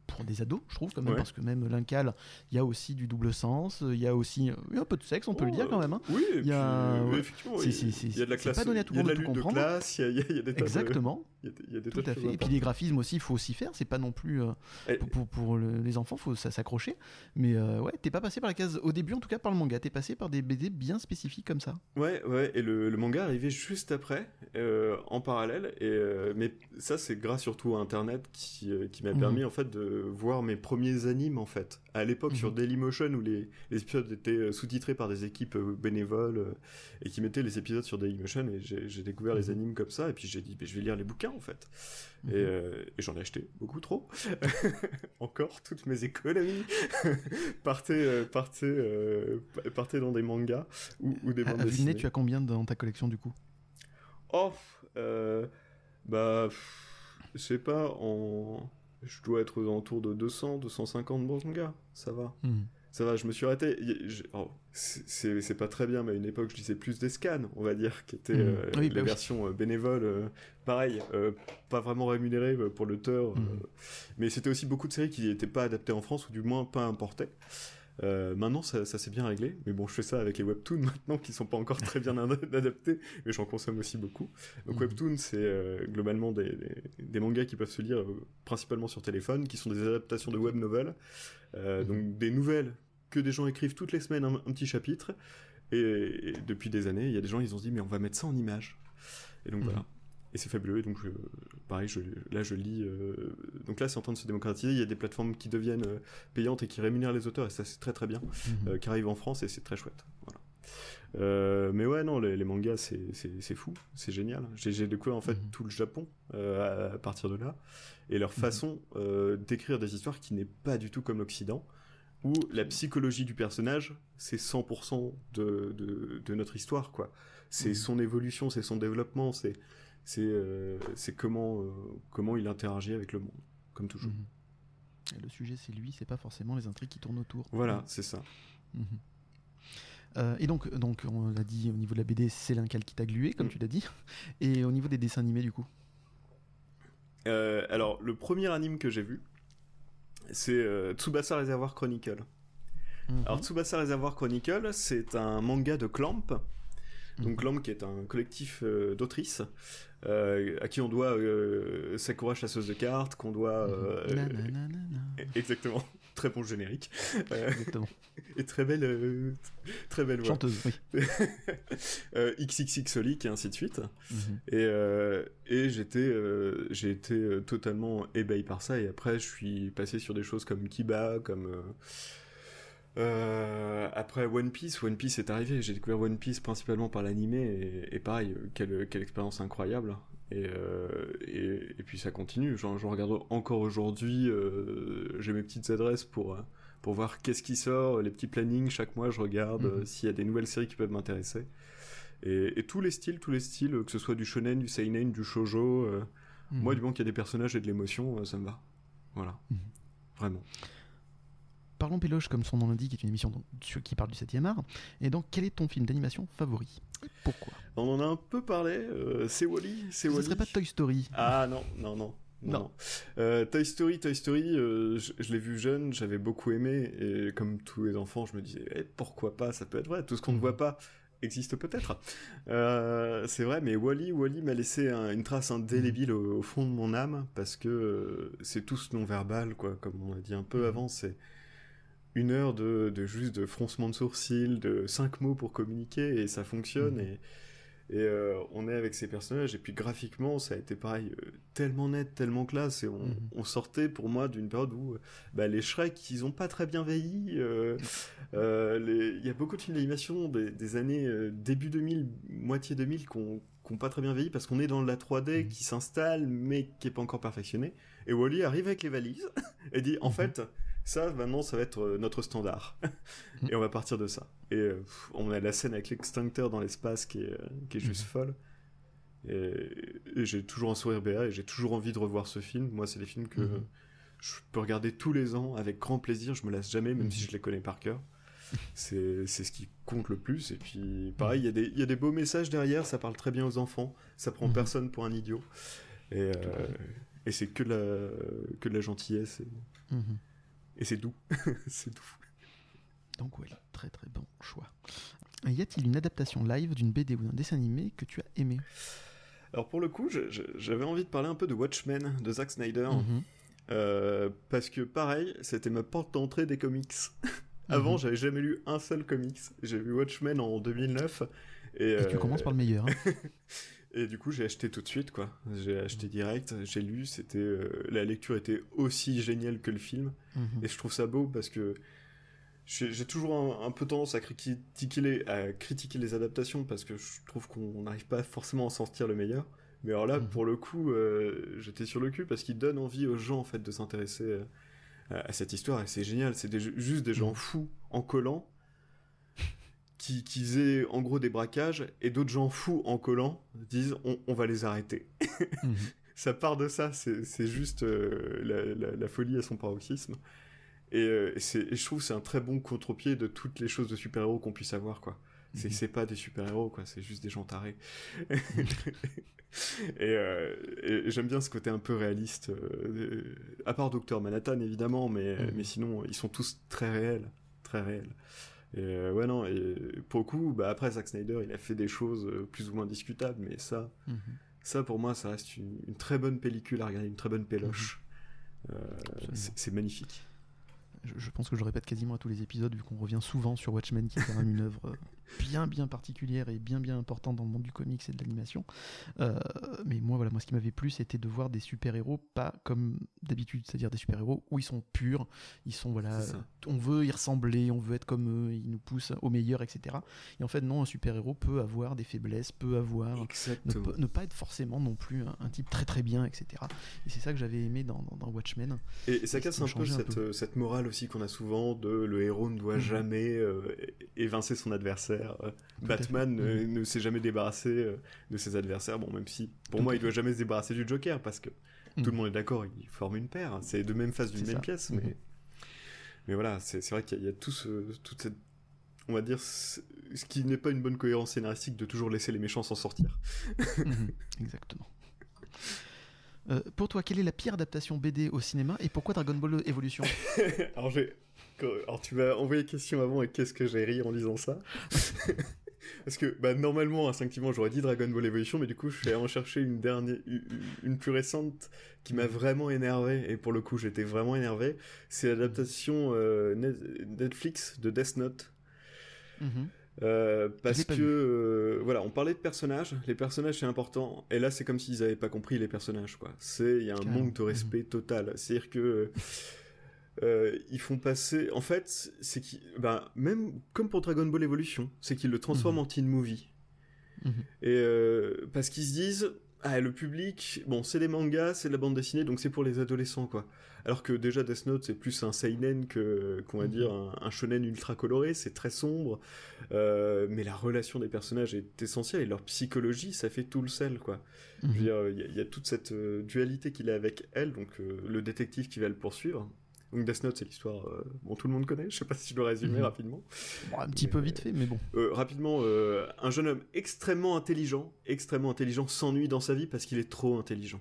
B: pour des ados, je trouve quand même,
C: Ouais.
B: parce que même l'Incal, il y a aussi du double sens, il y a aussi euh, un peu de sexe, on peut le dire quand même. hein.
C: Oui,
B: Il y a-
C: puis, euh,
B: ouais.
C: effectivement, il y a de la classe,
B: pas donné à tout
C: il y a
B: le
C: de
B: monde
C: la lutte de
B: comprendre.
C: classe, il y a, des
B: Exactement.
C: Il y a des, il y a des
B: Tout à fait. Et puis les graphismes aussi, il faut aussi faire. C'est pas non plus euh,
C: Et-
B: pour, pour- pour le- les enfants, faut ça s'accrocher. Mais euh, ouais, t'es pas passé par la case au début, en tout cas par le manga. T'es passé par des BD bien spécifiques comme ça.
C: Ouais, ouais, et le, le manga arrivait juste après, euh, en parallèle, et, euh, mais ça c'est grâce surtout à Internet qui, qui m'a
B: Mhm.
C: permis en fait de voir mes premiers animes en fait. À l'époque
B: Mhm.
C: sur Dailymotion où les, les épisodes étaient sous-titrés par des équipes bénévoles et qui mettaient les épisodes sur Dailymotion et j'ai découvert les
B: Mhm.
C: animes comme ça et puis j'ai dit je vais lire les bouquins en fait.
B: Mhm.
C: Et, euh, et j'en ai acheté beaucoup trop. Encore, toutes mes économies partaient, euh, partaient, euh, partaient dans des mangas ou, ou des bandes
B: à
C: dessinées.
B: tu as combien dans ta collection du coup?
C: Oh, euh, bah, je sais pas, en... je dois être aux alentours de 200, 250 mangas, ça va.
B: Mhm.
C: Ça va, je me suis arrêté. oh, c'est- pas très bien, mais à une époque, je lisais plus des scans, on va dire, qui étaient
B: Mhm.
C: euh,
B: Oui,
C: les
B: bah oui.
C: versions euh, bénévoles. euh, pareil, euh, pas vraiment rémunérées pour l'auteur.
B: Mhm.
C: mais c'était aussi beaucoup de séries qui n'étaient pas adaptées en France, ou du moins pas importées. Euh, maintenant, ça, ça s'est bien réglé, mais bon, je fais ça avec les webtoons maintenant qui sont pas encore très bien ad- adaptés, mais j'en consomme aussi beaucoup. Donc, webtoon, c'est euh, globalement des, des- des mangas qui peuvent se lire euh, principalement sur téléphone, qui sont des adaptations de web novels,
B: Mhm.
C: donc des nouvelles que des gens écrivent toutes les semaines un, un petit chapitre, et, et depuis des années, il y a des gens ils ont dit mais on va mettre ça en image, et donc
B: Mhm.
C: voilà. Et c'est fabuleux, et donc je- pareil, je, là je lis. euh, donc là c'est en train de se démocratiser, il y a des plateformes qui deviennent euh, payantes et qui rémunèrent les auteurs, et ça c'est très très bien,
B: Mhm.
C: euh, qui arrivent en France et c'est très chouette. Voilà. Mais ouais, non, les, les mangas c'est- c'est c'est fou, c'est génial. J'ai découvert en fait
B: Mhm.
C: tout le Japon à, à partir de là, et leur façon euh, d'écrire des histoires qui n'est pas du tout comme l'Occident, où la psychologie du personnage c'est 100% de, de, de notre histoire, quoi. C'est
B: Mhm.
C: son évolution, c'est son développement, c'est c'est euh, c'est comment, euh, comment il interagit avec le monde, comme toujours.
B: Mhm. Et le sujet, c'est lui, c'est pas forcément les intrigues qui tournent autour.
C: Voilà, c'est ça.
B: Mhm. Euh, et donc, donc, on l'a dit au niveau de la BD, c'est l'Incal qui t'a glué, comme
C: Mm.
B: tu l'as dit. Et au niveau des dessins animés, du coup
C: alors, le premier anime que j'ai vu, c'est Tsubasa Reservoir Chronicle.
B: Mhm.
C: Alors, Tsubasa Reservoir Chronicle, c'est un manga de Clamp. Donc. Clamp qui est un collectif euh, d'autrices euh, à qui on doit euh, Sakura chasseuse de cartes, qu'on doit. euh,
B: Mhm.
C: Exactement. Très bon générique.
B: Exactement.
C: et très belle, très belle voix.
B: Chanteuse, oui.
C: XXXolic et ainsi de suite.
B: Mhm.
C: Et, et j'étais, j'ai été totalement ébahi par ça. Et après, je suis passé sur des choses comme Kiba, comme. Euh, après One Piece, One Piece est arrivé. J'ai découvert One Piece principalement par l'animé. Et, et pareil, quelle, quelle expérience incroyable. Et, euh, et, et puis ça continue. J'en, regarde encore aujourd'hui. euh, j'ai mes petites adresses pour. pour voir qu'est-ce qui sort, les petits plannings, chaque mois je regarde
B: Mhm.
C: s'il y a des nouvelles séries qui peuvent m'intéresser. Et, tous les styles, tous les styles, que ce soit du shonen, du seinen, du shoujo, euh,
B: Mhm.
C: moi du moment qu'il y a des personnages et de l'émotion, ça me va. Voilà.
B: Mhm.
C: Vraiment.
B: Parlons Péloche, comme son nom l'indique, est une émission qui parle du 7 art. Et donc, quel est ton film d'animation favori? Pourquoi?
C: On en a un peu parlé, euh, c'est Wally, c'est
B: Ce
C: Wally.
B: serait pas Toy Story
C: Ah non, non, non. Non. Euh, Toy Story, Toy Story, euh, je, je l'ai vu jeune, j'avais beaucoup aimé, et comme tous les enfants, je me disais, eh, pourquoi pas, ça peut être vrai, tout ce qu'on ne voit pas existe peut-être. Euh, c'est vrai, mais Wally, Wally m'a laissé un- une trace indélébile au, au fond de mon âme, parce que c'est tout ce non-verbal, quoi, comme on a dit un peu
B: Mhm.
C: avant, c'est une heure de, de juste de froncement de sourcils, de cinq mots pour communiquer, et ça fonctionne,
B: Mhm.
C: et et euh, on est avec ces personnages, et puis graphiquement, ça a été pareil, euh, tellement net, tellement classe, et on,
B: Mhm.
C: on sortait pour moi d'une période où euh, bah, les Shrek, ils ont pas très bien vieilli. les- Il y a beaucoup de films d'animation des, des années début 2000, moitié 2000, qui ont qui pas très bien vieilli, parce qu'on est dans la 3D
B: Mhm.
C: qui s'installe, mais qui est pas encore perfectionné. Et Wally arrive avec les valises, et dit, en fait, ça, maintenant, ça va être euh, notre standard. et on va partir de ça. Et euh, on a la scène avec l'extincteur dans l'espace qui est, euh, qui est juste
B: Mhm.
C: folle. Et, et j'ai toujours un sourire béat et j'ai toujours envie de revoir ce film. Moi, c'est des films que
B: Mhm.
C: je peux regarder tous les ans avec grand plaisir. Je me lasse jamais, même
B: Mhm.
C: si je les connais par cœur. C'est ce qui compte le plus. Et puis, pareil, il y, a des- il y a des beaux messages derrière. Ça parle très bien aux enfants. Ça prend
B: Mhm.
C: personne pour un idiot. Et, euh, et c'est que de la, que de la gentillesse. Et,
B: Mhm.
C: Et c'est doux. c'est doux.
B: Donc, ouais, très très bon choix. Y a-t-il une adaptation live d'une BD ou d'un dessin animé que tu as aimé?
C: Alors pour le coup, j'avais envie de parler un peu de Watchmen de Zack Snyder.
B: Mhm.
C: Euh, parce que pareil, c'était ma porte d'entrée des comics. Avant,
B: Mhm.
C: j'avais jamais lu un seul comics. J'ai vu Watchmen en 2009. Et,
B: Et tu
C: euh,
B: commences par le meilleur. hein.
C: Et du coup, j'ai acheté tout de suite, quoi. J'ai acheté direct, j'ai lu, c'était... euh, la lecture était aussi géniale que le film.
B: Mhm.
C: Et je trouve ça beau parce que j'ai toujours un, un peu tendance à critiquer, les, à critiquer les adaptations parce que je trouve qu'on n'arrive pas forcément à en sortir le meilleur. Mais alors là,
B: Mhm.
C: pour le coup, euh, j'étais sur le cul parce qu'il donne envie aux gens en fait de s'intéresser euh, à, à cette histoire et c'est génial. C'est juste des gens
B: Mhm.
C: fous en collant qui, qui faisaient en gros des braquages et d'autres gens fous en collant disent on, on va les arrêter.
B: Mhm.
C: ça part de ça, c'est juste euh, la, la- la folie à son paroxysme. Et, euh, et c'est- et je trouve que c'est un très bon contre-pied de toutes les choses de super-héros qu'on puisse avoir, quoi. C'est c'est pas des super-héros, quoi, c'est juste des gens tarés. et euh, et j'aime bien ce côté un peu réaliste, à part Docteur Manhattan, évidemment, mais,
B: Mhm.
C: mais sinon, ils sont tous très réels, très réels. Et euh, ouais, non, et pour le coup, bah, après, Zack Snyder, il a fait des choses euh, plus ou moins discutables, mais ça,
B: Mhm.
C: ça, pour moi, ça reste une, une très bonne pellicule à regarder, une très bonne péloche. Euh,
B: Absolument.
C: c'est c'est magnifique.
B: Je, je pense que je répète quasiment à tous les épisodes, vu qu'on revient souvent sur Watchmen, qui est quand même une œuvre euh, bien bien particulière et bien bien importante dans le monde du comics et de l'animation. Euh, mais moi, voilà, moi, ce qui m'avait plu, c'était de voir des super-héros pas comme d'habitude, c'est-à-dire des super-héros où ils sont purs, ils sont voilà, on veut y ressembler, on veut être comme eux, ils nous poussent au meilleur, etc. Et en fait, non, un super-héros peut avoir des faiblesses, peut avoir ne, ne pas être forcément non plus un, un type très très bien, etc. Et c'est ça que j'avais aimé dans, dans- dans Watchmen.
C: Et, et ça casse un peu
B: un
C: euh, cette morale aussi qu'on a souvent de le héros ne doit
B: Mhm.
C: jamais euh, évincer son adversaire. Euh, Batman euh, ne s'est jamais débarrassé euh, de ses adversaires. Bon, même si pour
B: Tout
C: moi il doit jamais se débarrasser du Joker parce que tout le monde est d'accord, ils forment une paire. C'est de même face d'une même
B: ça.
C: pièce,
B: Mhm.
C: mais mais voilà, c'est vrai qu'il y, a- il y a tout ce, toute cette on va dire ce qui n'est pas une bonne cohérence scénaristique de toujours laisser les méchants s'en sortir.
B: Exactement. Euh, pour toi, quelle est la pire adaptation BD au cinéma et pourquoi Dragon Ball Evolution?
C: Alors, j'ai- alors tu m'as envoyé question avant et qu'est-ce que j'ai ri en lisant ça Parce que bah, normalement, instinctivement, j'aurais dit Dragon Ball Evolution, mais du coup, je suis allé en chercher une dernière, une plus récente qui m'a vraiment énervé. Et pour le coup, j'étais vraiment énervé. C'est l'adaptation euh, Net- Netflix de Death Note.
B: Mhm.
C: Euh, parce que euh, voilà, on parlait de personnages, les personnages c'est important, et là c'est comme s'ils avaient pas compris les personnages quoi. C'est il y a un manque de respect total. C'est-à-dire que euh, ils font passer, en fait, c'est qui, ben même comme pour Dragon Ball Evolution, c'est qu'ils le transforment
B: Mhm.
C: en teen movie.
B: Mhm.
C: Et euh, parce qu'ils se disent, ah le public, bon c'est des mangas, c'est de la bande dessinée, donc c'est pour les adolescents quoi. Alors que déjà Death Note c'est plus un seinen que qu'on va
B: Mhm.
C: dire un, un shonen ultra coloré, c'est très sombre, euh, mais la relation des personnages est essentielle et leur psychologie ça fait tout le sel quoi. Je veux dire, il y, a- il y a toute cette dualité qu'il a avec elle, donc le détective qui va le poursuivre. Donc Death Note c'est l'histoire, euh, bon tout le monde connaît, je sais pas si je dois résumer
B: Mhm.
C: rapidement.
B: Bon, un petit
C: Mais-
B: peu vite fait, mais bon.
C: Euh, rapidement, euh, un jeune homme extrêmement intelligent, extrêmement intelligent, s'ennuie dans sa vie parce qu'il est trop intelligent.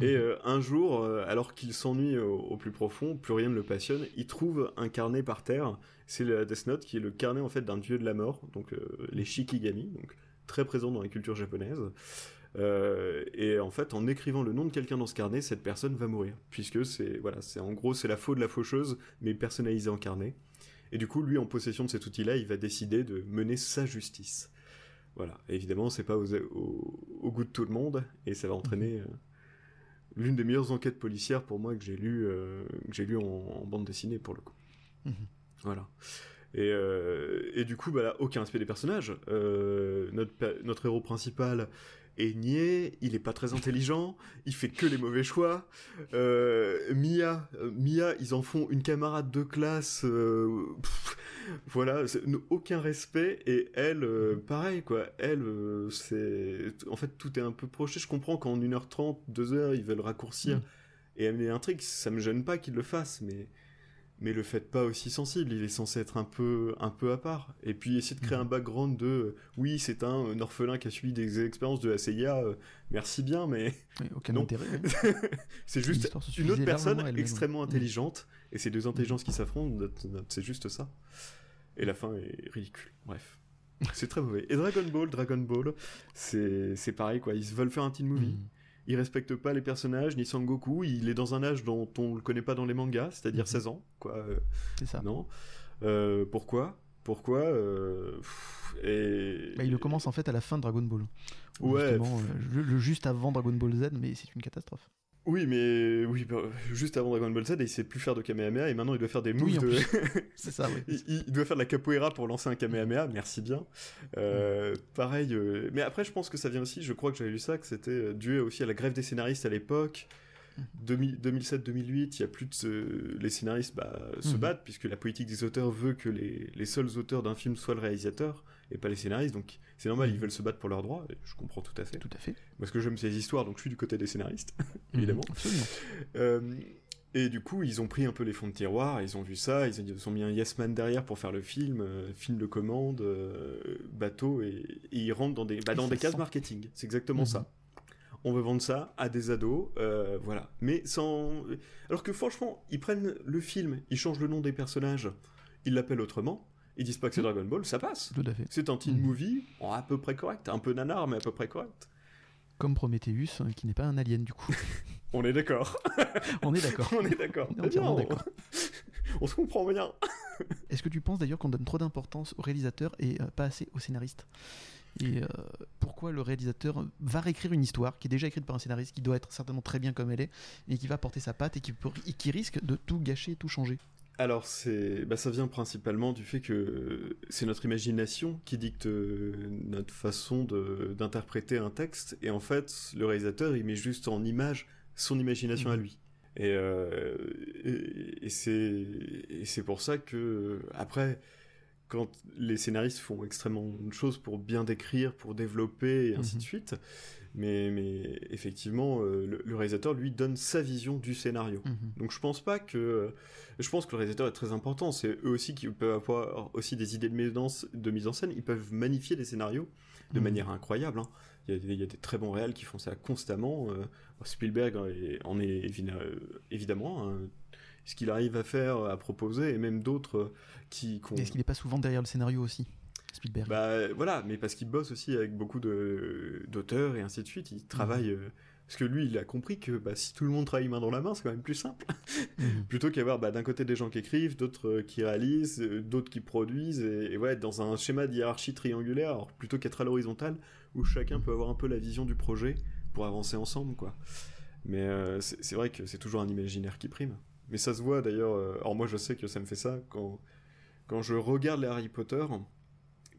C: Et
B: Mhm.
C: euh, un jour, euh, alors qu'il s'ennuie au, au plus profond, plus rien ne le passionne, il trouve un carnet par terre. C'est la Death Note qui est le carnet en fait d'un dieu de la mort, donc euh, les Shikigami, donc très présent dans la culture japonaise. Euh, et en fait, en écrivant le nom de quelqu'un dans ce carnet, cette personne va mourir, puisque c'est voilà, c'est en gros c'est la faute de la faucheuse, mais personnalisée en carnet. Et du coup, lui, en possession de cet outil-là, il va décider de mener sa justice. Voilà. Et évidemment, c'est pas aux- au, au goût de tout le monde, et ça va entraîner euh, l'une des meilleures enquêtes policières pour moi que j'ai lu, euh, que j'ai lu en, en bande dessinée pour le coup.
B: Mhm.
C: Voilà. Et, euh, et du coup, bah, là, aucun aspect des personnages. Euh, notre héros principal est niais, il est pas très intelligent, il fait que les mauvais choix. Euh, Mia, euh, Mia, ils en font une camarade de classe. euh, pff, voilà, aucun respect. Et elle, pareil quoi. Elle, c'est, en fait, tout est un peu projeté. Je comprends qu'en 1h30, 2h, ils veulent raccourcir
B: Mm.
C: et amener un truc. Ça me gêne pas qu'ils le fassent, mais mais le faites pas aussi sensible, il est censé être un peu, un peu à part. Et puis essayer de créer
B: Mhm.
C: un background de, euh, oui, c'est un, un orphelin qui a subi des expériences de la CIA, euh, merci bien, mais
B: aucun
C: Non.
B: intérêt.
C: c'est juste une autre personne extrêmement
B: Mhm.
C: intelligente, et ces deux intelligences qui s'affrontent, c'est juste ça. Et la fin est ridicule, bref. C'est très mauvais. Et Dragon Ball, Dragon Ball, c'est c'est pareil quoi. Ils veulent faire un teen movie.
B: Mhm.
C: Ils respectent pas les personnages, ni Sangoku. Il est dans un âge dont on le connaît pas dans les mangas, c'est-à-dire
B: Mhm.
C: 16 ans, quoi. Euh,
B: C'est ça.
C: Non. Euh, pourquoi? Pourquoi euh, pff, Et
B: Bah, il le commence en fait à la fin de Dragon Ball.
C: Ouais,
B: Justement, euh, le, le juste avant Dragon Ball Z, mais c'est une catastrophe.
C: Oui, mais oui, bah, juste avant Dragon Ball Z, il sait plus faire de Kamehameha et maintenant il doit faire des moves
B: Oui,
C: de.
B: C'est ça, oui.
C: il, il doit faire de la capoeira pour lancer un Kamehameha, merci bien. Euh, Pareil, euh, mais après je pense que ça vient aussi, je crois que j'avais lu ça, que c'était euh, dû aussi à la grève des scénaristes à l'époque. 2007-2008, il y a plus de ce- les scénaristes bah, se
B: Mhm.
C: battent puisque la politique des auteurs veut que les, les seuls auteurs d'un film soient le réalisateur et pas les scénaristes. Donc c'est normal,
B: Mhm.
C: ils veulent se battre pour leurs droits. et je comprends tout à fait.
B: Tout à fait.
C: Parce que j'aime ces histoires, donc je suis du côté des scénaristes, évidemment.
B: Absolument.
C: Euh, et du coup, ils ont pris un peu les fonds de tiroir, ils ont vu ça, ils ont- mis un Yes Man derrière pour faire le film, euh, film de commande, euh, bateau, et, et ils rentrent dans des, bah, dans des cases marketing. C'est exactement
B: Mhm.
C: ça. On veut vendre ça à des ados, euh, voilà. Mais sans. Alors que franchement, ils prennent le film, ils changent le nom des personnages, ils l'appellent autrement, ils disent pas que c'est
B: Mhm.
C: Dragon Ball, ça passe.
B: Tout à fait.
C: C'est un teen
B: Mhm.
C: movie, oh, à peu près correct, un peu nanar, mais à peu près correct.
B: Comme Prometheus, euh, qui n'est pas un alien du coup.
C: On est d'accord.
B: On est d'accord.
C: On est d'accord.
B: On
C: on-
B: d'accord.
C: On se comprend bien.
B: Est-ce que tu penses d'ailleurs qu'on donne trop d'importance au réalisateur et euh, pas assez au scénariste? Et euh, pourquoi le réalisateur va réécrire une histoire qui est déjà écrite par un scénariste, qui doit être certainement très bien comme elle est, et qui va porter sa patte et qui, peut- et qui risque de tout gâcher, tout changer?
C: Alors, c'est, bah, ça vient principalement du fait que c'est notre imagination qui dicte euh, notre façon d'interpréter un texte, et en fait, le réalisateur, il met juste en image son imagination à lui. Et, euh, et, et c'est, pour ça que, après, quand les scénaristes font extrêmement de choses pour bien décrire, pour développer, et ainsi de suite, mais, mais effectivement, euh, le, le réalisateur, lui, donne sa vision du scénario.
B: Mhm.
C: Donc je pense pas que je pense que le réalisateur est très important. C'est eux aussi qui peuvent avoir aussi des idées de mise en, de mise en scène. Ils peuvent magnifier des scénarios de
B: Mhm.
C: manière incroyable. hein. Il, y a, des- il y a des très bons réals qui font ça constamment. Euh, Spielberg en est euh, évidemment. hein. Ce qu'il arrive à faire, à proposer, et même d'autres qui,
B: Est-ce qu'il n'est pas souvent derrière le scénario aussi? Spielberg
C: bah voilà, mais parce qu'il bosse aussi avec beaucoup de d'auteurs et ainsi de suite. Il travaille euh, parce que lui, il a compris que bah, si tout le monde travaille main dans la main, c'est quand même plus simple.
B: Mhm.
C: Plutôt qu'avoir bah, d'un côté des gens qui écrivent, d'autres euh, qui réalisent, euh, d'autres qui produisent, et, et ouais, dans un schéma de hiérarchie triangulaire, alors plutôt qu'être à l'horizontale, où chacun peut avoir un peu la vision du projet pour avancer ensemble, quoi. Mais euh, c'est c'est vrai que c'est toujours un imaginaire qui prime. Mais ça se voit d'ailleurs, euh, alors moi je sais que ça me fait ça, quand, quand je regarde les Harry Potter,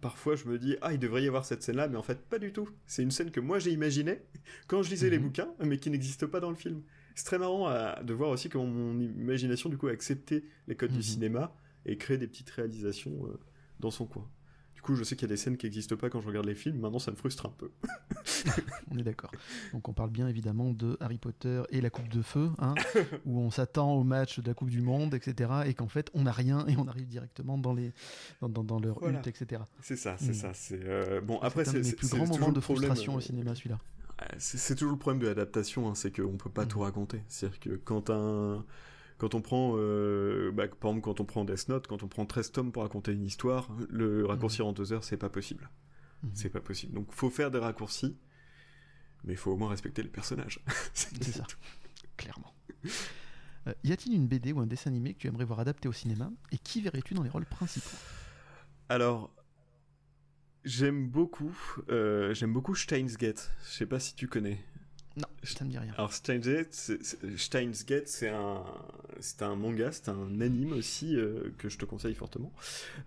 C: parfois je me dis, ah il devrait y avoir cette scène-là, mais en fait pas du tout. C'est une scène que moi j'ai imaginée quand je lisais les
B: Mhm.
C: bouquins, mais qui n'existe pas dans le film. C'est très marrant à- de voir aussi comment mon imagination du coup a accepté les codes
B: Mhm.
C: du cinéma et créé des petites réalisations euh, dans son coin. Coup, je sais qu'il y a des scènes qui n'existent pas quand je regarde les films. Maintenant, ça me frustre un peu.
B: On est d'accord. Donc on parle bien évidemment de Harry Potter et la Coupe de Feu, hein, où on s'attend au match de la Coupe du Monde, etc. Et qu'en fait on n'a rien et on arrive directement dans, les, dans, dans, dans leur
C: Voilà.
B: hutte, etc.
C: C'est ça, c'est
B: Mhm.
C: ça. C'est euh, bon. Après,
B: c'est plus grands moments de frustration
C: euh,
B: au cinéma, celui-là.
C: C'est toujours le problème de l'adaptation, hein, c'est qu'on peut pas
B: Mhm.
C: tout raconter. C'est-à-dire que quand un quand on prend, euh, bah, par exemple, quand on prend Death Note, quand on prend 13 tomes pour raconter une histoire, le raccourcir en deux heures, c'est pas possible.
B: Mhm.
C: C'est pas possible. Donc, faut faire des raccourcis, mais il faut au moins respecter les personnages.
B: C'est ça, clairement. Euh, y a-t-il une BD ou un dessin animé que tu aimerais voir adapté au cinéma et qui verrais-tu dans les rôles principaux?
C: Alors, j'aime beaucoup, euh, j'aime beaucoup Steins Gate. Je sais pas si tu connais.
B: Non, ça ne dit rien.
C: Alors Steins Gate, c'est- un, c'est un manga, c'est un anime aussi euh, que je te conseille fortement,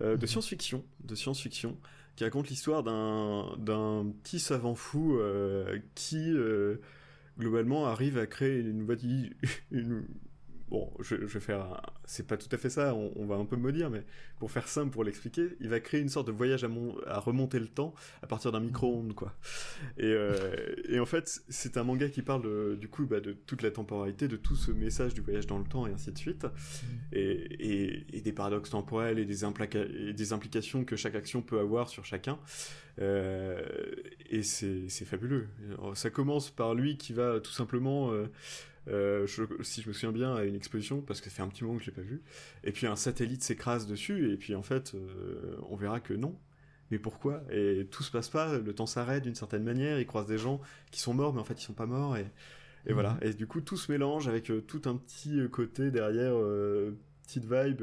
C: euh, de
B: Mhm.
C: science-fiction, de science-fiction, qui raconte l'histoire d'un d'un petit savant fou euh, qui globalement arrive à créer une une Bon, je, je vais faire. un- C'est pas tout à fait ça, on, on va un peu me dire, mais pour faire simple, pour l'expliquer, il va créer une sorte de voyage à, mon- à remonter le temps à partir d'un micro-ondes, quoi. Et, euh, et en fait, c'est un manga qui parle de- du coup bah, de toute la temporalité, de tout ce message du voyage dans le temps et ainsi de suite, et, et- et des paradoxes temporels et des, implica- et des implications que chaque action peut avoir sur chacun. Euh, et c'est c'est fabuleux. Alors, ça commence par lui qui va tout simplement. euh, euh, je- si je me souviens bien, à une exposition, parce que ça fait un petit moment que je l'ai pas vu, et puis un satellite s'écrase dessus, et puis en fait, euh, on verra que non, mais pourquoi? Et tout se passe pas, le temps s'arrête d'une certaine manière, ils croisent des gens qui sont morts, mais en fait ils sont pas morts, et, et voilà.
B: Mhm.
C: Et du coup, tout se mélange avec euh, tout un petit côté derrière, petite vibe.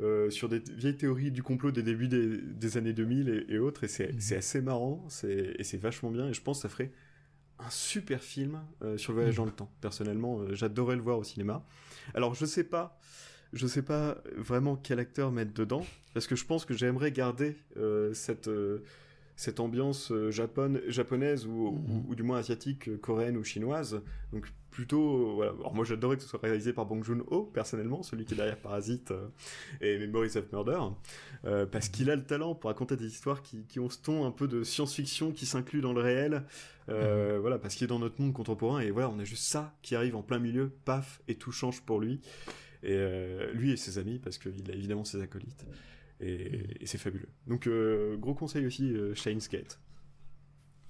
C: euh, sur des vieilles théories du complot des débuts des, des années 2000 et, et autres, et c'est
B: Mhm.
C: assez marrant, et c'est vachement bien, et je pense que ça ferait un super film euh, sur le voyage dans le temps. Personnellement, euh, j'adorais le voir au cinéma. Alors, je sais pas, je sais pas vraiment quel acteur mettre dedans, parce que je pense que j'aimerais garder euh, cette cette ambiance euh, japon- japonaise ou,
B: Mhm.
C: ou, ou du moins asiatique, euh, coréenne ou chinoise. Donc plutôt, euh, voilà. Alors moi j'adorais que ce soit réalisé par Bong Joon-ho personnellement, celui qui est derrière Parasite euh, et Memories of Murder, euh, parce qu'il a le talent pour raconter des histoires qui, qui ont ce ton un peu de science-fiction qui s'inclut dans le réel. Euh, Voilà, parce qu'il est dans notre monde contemporain et voilà, on a juste ça qui arrive en plein milieu, paf, et tout change pour lui. Et euh, lui et ses amis, parce qu'il a évidemment ses acolytes. Et, et c'est fabuleux. Donc, euh, gros conseil aussi, euh, Shane's Gate.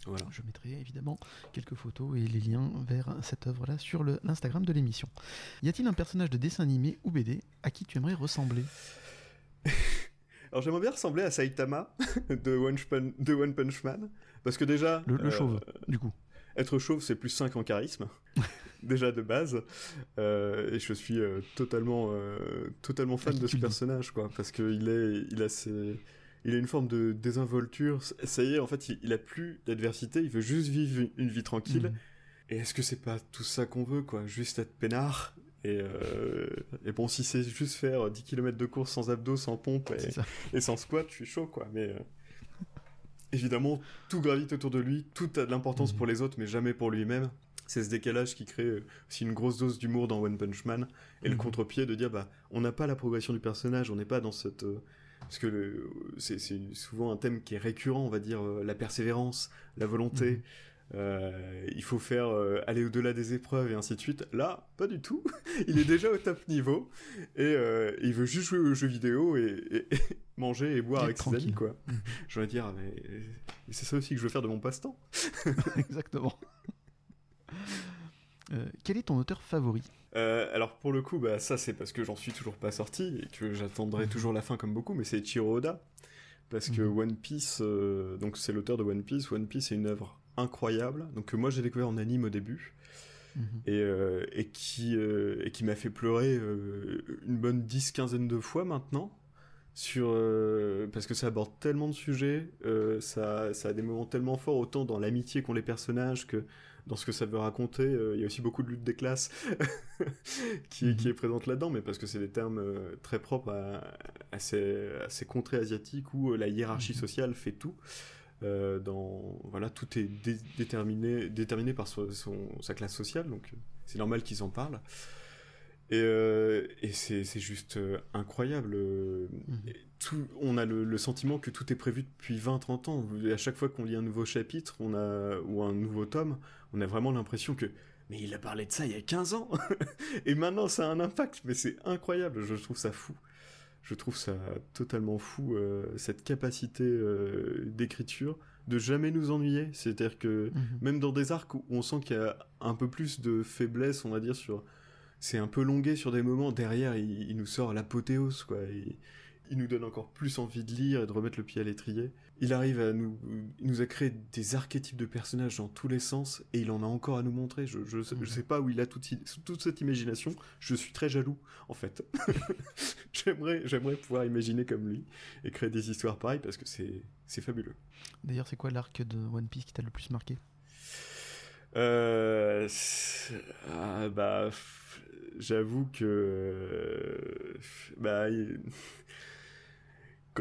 C: Voilà.
B: Je mettrai évidemment quelques photos et les liens vers cette œuvre-là sur l'Instagram de l'émission. Y a-t-il un personnage de dessin animé ou BD à qui tu aimerais ressembler
C: Alors, j'aimerais bien ressembler à Saitama de One, Punch, de One Punch Man. Parce que déjà.
B: Le, le
C: euh,
B: chauve, du coup.
C: Être chauve, c'est plus 5 en charisme, déjà de base. Euh, et je suis euh, totalement, euh, totalement fan de ce personnage, quoi, parce qu'il est, il a ses- il a une forme de désinvolture. Ça y est, en fait, il, il a plus d'adversité. Il veut juste vivre une vie tranquille.
B: Mhm.
C: Et est-ce que c'est pas tout ça qu'on veut, quoi? Juste être peinard? Et, euh, et bon, si c'est juste faire 10 km de course sans abdos, sans pompe et, sans squat, je suis chaud, quoi. Mais euh, évidemment, tout gravite autour de lui, tout a de l'importance
B: Mhm.
C: pour les autres, mais jamais pour lui-même. C'est ce décalage qui crée euh, aussi une grosse dose d'humour dans One Punch Man et le
B: Mhm.
C: contre-pied de dire bah on n'a pas la progression du personnage, on n'est pas dans cette euh, parce que le- c'est c'est souvent un thème qui est récurrent, on va dire euh, la persévérance, la volonté.
B: Mhm.
C: euh, il faut faire euh, aller au-delà des épreuves et ainsi de suite. Là, pas du tout. il est déjà au top niveau et euh, il veut juste jouer aux jeux vidéo et, et- et manger et boire
B: Et
C: avec ses amis, quoi.
B: Mhm.
C: Je vais dire, mais c'est ça aussi que je veux faire de mon passe-temps.
B: Exactement. Euh, quel est ton auteur favori
C: Euh, alors pour le coup, bah, ça c'est parce que j'en suis toujours pas sorti et que j'attendrai
B: Mhm.
C: toujours la fin comme beaucoup, mais c'est Chiro Oda. Parce que
B: Mhm.
C: One Piece, euh, donc c'est l'auteur de One Piece, One Piece est une œuvre incroyable, donc que moi j'ai découvert en anime au début,
B: Mhm.
C: et, et qui, et qui m'a fait pleurer une bonne dix, quinzaine de fois maintenant, sur, euh, parce que ça aborde tellement de sujets, euh, ça, ça a des moments tellement forts, autant dans l'amitié qu'ont les personnages que dans ce que ça veut raconter. Euh, Il y a aussi beaucoup de lutte des classes qui,
B: Mhm.
C: qui est présente là-dedans, mais parce que c'est des termes euh, très propres à, à ces, à ces contrées asiatiques où euh, la hiérarchie
B: Mhm.
C: sociale fait tout. Euh, dans voilà tout est dé- déterminé déterminé par son, son- sa classe sociale donc c'est normal qu'ils en parlent et, euh, et c'est juste incroyable
B: Mhm.
C: et tout, on a le, le sentiment que tout est prévu depuis 20-30 ans à chaque fois qu'on lit un nouveau chapitre on a ou un nouveau tome on a vraiment l'impression que mais il a parlé de ça il y a 15 ans et maintenant ça a un impact mais c'est incroyable je trouve ça fou je trouve ça totalement fou, euh, cette capacité euh, d'écriture, de jamais nous ennuyer. C'est-à-dire que
B: Mhm.
C: même dans des arcs où on sent qu'il y a un peu plus de faiblesse, on va dire, sur... C'est un peu longué sur des moments, derrière il, il nous sort l'apothéose, quoi. Il, il nous donne encore plus envie de lire et de remettre le pied à l'étrier. Il arrive à nous... Il nous a créé des archétypes de personnages dans tous les sens, et il en a encore à nous montrer. Je, je, sais- je
B: Mhm.
C: sais pas où il a toute, toute cette imagination. Je suis très jaloux, en fait. j'aimerais, j'aimerais pouvoir imaginer comme lui et créer des histoires pareilles parce que c'est, c'est fabuleux.
B: D'ailleurs, c'est quoi l'arc de One Piece qui t'a le plus marqué?
C: Euh, ah, bah, j'avoue que bah,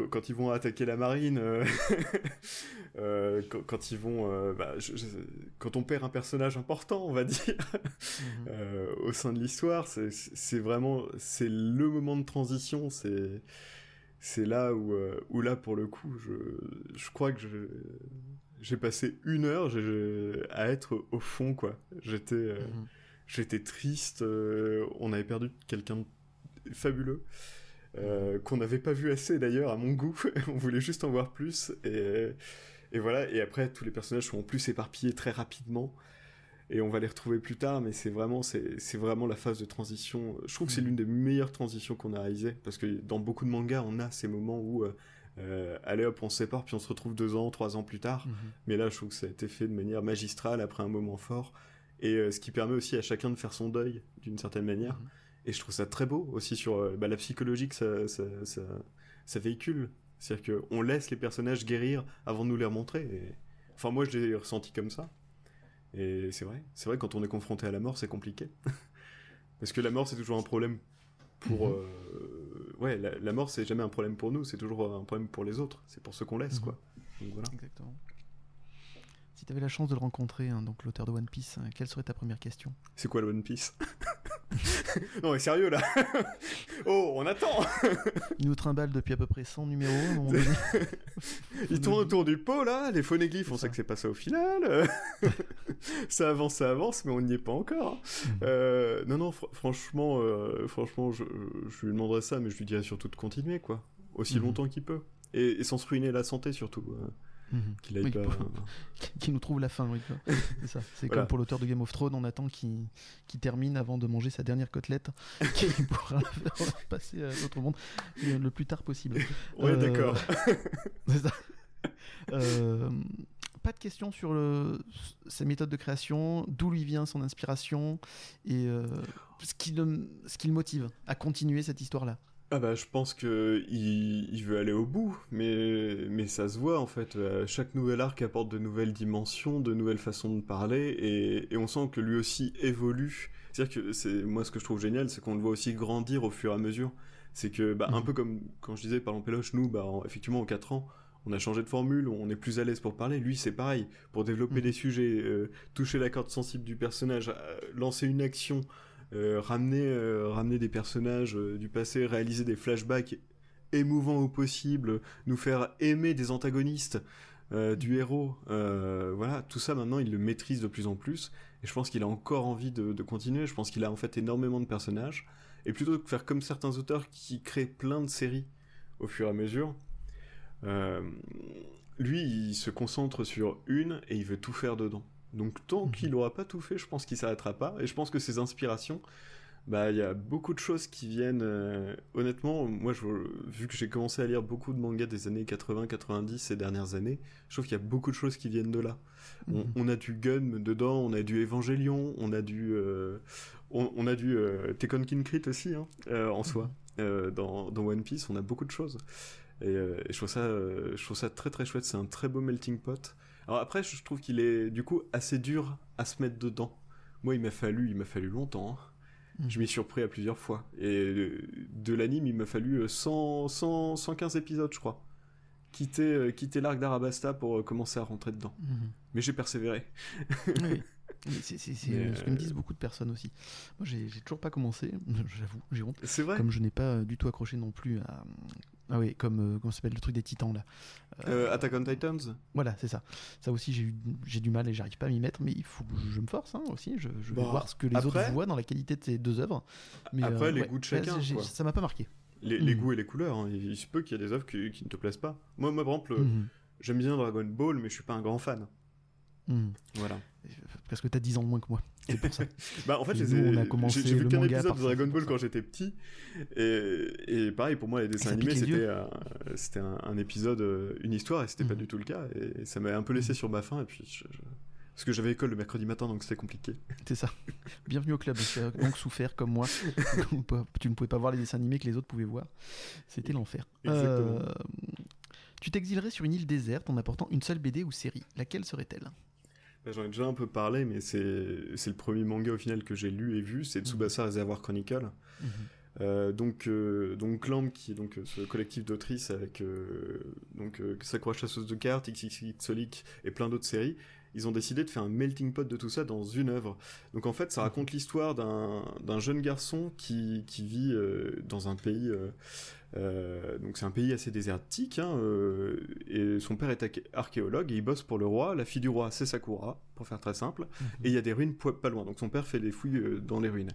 C: quand, ils vont attaquer la marine, euh, euh, quand, quand ils vont, euh, bah, je- je- quand on perd un personnage important, on va dire,
B: Mhm.
C: au sein de l'histoire, c'est- vraiment, c'est le moment de transition, c'est c'est là où, où là pour le coup, je, je crois que j'ai passé une heure à être au fond quoi. J'étais
B: Mhm.
C: j'étais triste. on avait perdu quelqu'un de fabuleux euh, qu'on n'avait pas vu assez d'ailleurs à mon goût. on voulait juste en voir plus et et voilà. Et après tous les personnages sont en plus éparpillés très rapidement. Et on va les retrouver plus tard, mais c'est vraiment, c'est, vraiment la phase de transition. Je trouve que c'est
B: Mhm.
C: l'une des meilleures transitions qu'on a réalisées, parce que dans beaucoup de mangas, on a ces moments où euh, allez hop, on se sépare, puis on se retrouve deux ans, trois ans plus tard.
B: Mhm.
C: Mais là, je trouve que ça a été fait de manière magistrale après un moment fort. Et euh, ce qui permet aussi à chacun de faire son deuil d'une certaine manière.
B: Mhm.
C: Et je trouve ça très beau aussi sur euh, bah, la psychologie que ça, ça, ça, ça véhicule. C'est-à-dire qu'on laisse les personnages guérir avant de nous les remontrer. Et... Enfin, moi, je l'ai ressenti comme ça. Et c'est vrai. C'est vrai, quand on est confronté à la mort, c'est compliqué. Parce que la mort, c'est toujours un problème pour.
B: Mhm.
C: euh, Ouais, la, la mort, c'est jamais un problème pour nous, c'est toujours un problème pour les autres. C'est pour ceux qu'on laisse,
B: Mhm.
C: quoi. Donc voilà.
B: Exactement. Si tu avais la chance de le rencontrer, hein, donc l'auteur de One Piece, euh, quelle serait ta première question?
C: C'est quoi le One Piece? Non, mais sérieux là Oh, on attend
B: Il nous trimballe depuis à peu près 100 numéros.
C: Il tourne autour du pot là, les phonéglyphes, on
B: ça.
C: sait que c'est pas ça au final. ça avance, ça avance, mais on n'y est pas encore.
B: Mhm.
C: Euh, non, non, fr- franchement, euh, franchement, je, je lui demanderais ça, mais je lui dirais surtout de continuer, quoi. Aussi
B: Mhm.
C: longtemps qu'il peut. Et, et sans se ruiner la santé, surtout. euh,
B: Mhm.
C: qu'il aille
B: Oui,
C: pas...
B: pour- qui nous trouve la fin, oui. C'est ça. C'est
C: Voilà.
B: comme pour l'auteur de Game of Thrones, on attend qu'il termine avant de manger sa dernière côtelette, qu'il pourra passer à l'autre monde le plus tard possible.
C: Ouais,
B: Euh,
C: d'accord.
B: C'est ça. Euh, pas de questions sur le, ses méthodes de création, d'où lui vient son inspiration et euh, ce, qui le, ce qui le motive à continuer cette histoire-là.
C: Ah bah je pense que il, il veut aller au bout, mais, mais ça se voit en fait. Euh, Chaque nouvel arc apporte de nouvelles dimensions, de nouvelles façons de parler, et, et on sent que lui aussi évolue. C'est-à-dire que c'est moi ce que je trouve génial, c'est qu'on le voit aussi grandir au fur et à mesure. C'est que bah, un
B: Mhm.
C: peu comme quand je disais par Péloche, nous bah en- effectivement en 4 ans, on a changé de formule, on est plus à l'aise pour parler. Lui c'est pareil, pour développer
B: Mhm.
C: des sujets, euh, toucher la corde sensible du personnage, euh, lancer une action, ramener, euh, ramener des personnages euh, du passé, réaliser des flashbacks émouvants au possible, nous faire aimer des antagonistes, euh, du héros. euh, voilà, tout ça maintenant il le maîtrise de plus en plus. Et je pense qu'il a encore envie de, continuer. Je pense qu'il a en fait énormément de personnages. Et plutôt que faire comme certains auteurs qui créent plein de séries au fur et à mesure, euh, lui il se concentre sur une et il veut tout faire dedans. Donc tant
B: Mhm.
C: qu'il n'aura pas tout fait, je pense qu'il s'arrêtera pas. Et je pense que ses inspirations, bah il y a beaucoup de choses qui viennent. euh, honnêtement, moi je, vu que j'ai commencé à lire beaucoup de mangas des années 80-90 ces dernières années, je trouve qu'il y a beaucoup de choses qui viennent de là. On,
B: Mhm.
C: on a du Gun dedans, on a du Evangelion, on a du, euh, on, on a du euh, Tekken King Crit aussi hein, euh, en soi. Euh, dans, dans One Piece, on a beaucoup de choses. Et, et je trouve ça, je trouve ça très très chouette. C'est un très beau melting pot. Alors après, je trouve qu'il est du coup assez dur à se mettre dedans. Moi, il m'a fallu, il m'a fallu longtemps. hein.
B: Mhm.
C: Je m'y suis surpris à plusieurs fois. Et euh, de l'anime, il m'a fallu euh, 100, 100, 115 épisodes, je crois. Quitter, euh, quitter l'arc d'Arabasta pour euh, commencer à rentrer dedans.
B: Mhm.
C: Mais j'ai persévéré.
B: Oui. C'est euh, ce que me disent beaucoup de personnes aussi. Moi, j'ai toujours pas commencé, j'avoue, j'ai honte.
C: C'est vrai.
B: Comme je n'ai pas du tout accroché non plus à. Ah oui, comme euh, comment ça s'appelle le truc des titans là. Euh,
C: Euh, Attack on Titans
B: Voilà, c'est ça. Ça aussi, j'ai eu, j'ai du mal et j'arrive pas à m'y mettre, mais il faut que je me force hein, aussi. Je, je vais
C: Bah,
B: voir ce que les
C: après-
B: autres voient dans la qualité de ces deux œuvres. Mais,
C: Après, les
B: ouais,
C: goûts de chacun, quoi.
B: Ça m'a pas marqué.
C: les, les
B: Mhm.
C: goûts et les couleurs. hein. Il, il se peut qu'il y ait des œuvres qui, qui ne te plaisent pas. Moi, moi par exemple, euh,
B: Mhm.
C: j'aime bien Dragon Ball, mais je suis pas un grand fan.
B: Mhm.
C: Voilà.
B: Parce que t'as 10 ans de moins que moi. C'est pour ça.
C: Bah, en fait, j'ai vu qu'un épisode de Dragon Ball quand j'étais petit. Et, et pareil, pour moi, les dessins animés, c'était un, c'était un, un épisode, euh, une histoire, et c'était pas
B: Mhm.
C: du tout le cas. Et ça m'a un peu laissé
B: Mhm.
C: sur ma faim. Et puis, je- je- parce que j'avais école le mercredi matin, donc c'était compliqué.
B: C'est ça. Bienvenue au club. Donc souffert comme moi. tu ne pouvais pas voir les dessins animés que les autres pouvaient voir. C'était l'enfer.
C: Exactement.
B: Euh, tu t'exilerais sur une île déserte en apportant une seule BD ou série. Laquelle serait-elle?
C: J'en ai déjà un peu parlé, mais c'est le premier manga au final que j'ai lu et vu. C'est Tsubasa Reservoir Chronicle. Euh, donc, euh, donc Clamp, qui est donc euh, ce collectif d'autrices avec euh, donc Sakura chasseuse de cartes, XXX Solic et plein d'autres séries, ils ont décidé de faire un melting pot de tout ça dans une œuvre. Donc en fait, ça raconte l'histoire d'un jeune garçon qui, qui vit dans un pays. Euh, donc c'est un pays assez désertique, hein, euh, et son père est arché- archéologue et il bosse pour le roi. La fille du roi, c'est Sakura, pour faire très simple. Et il y a des ruines pas loin, donc son père fait des fouilles euh, dans les ruines.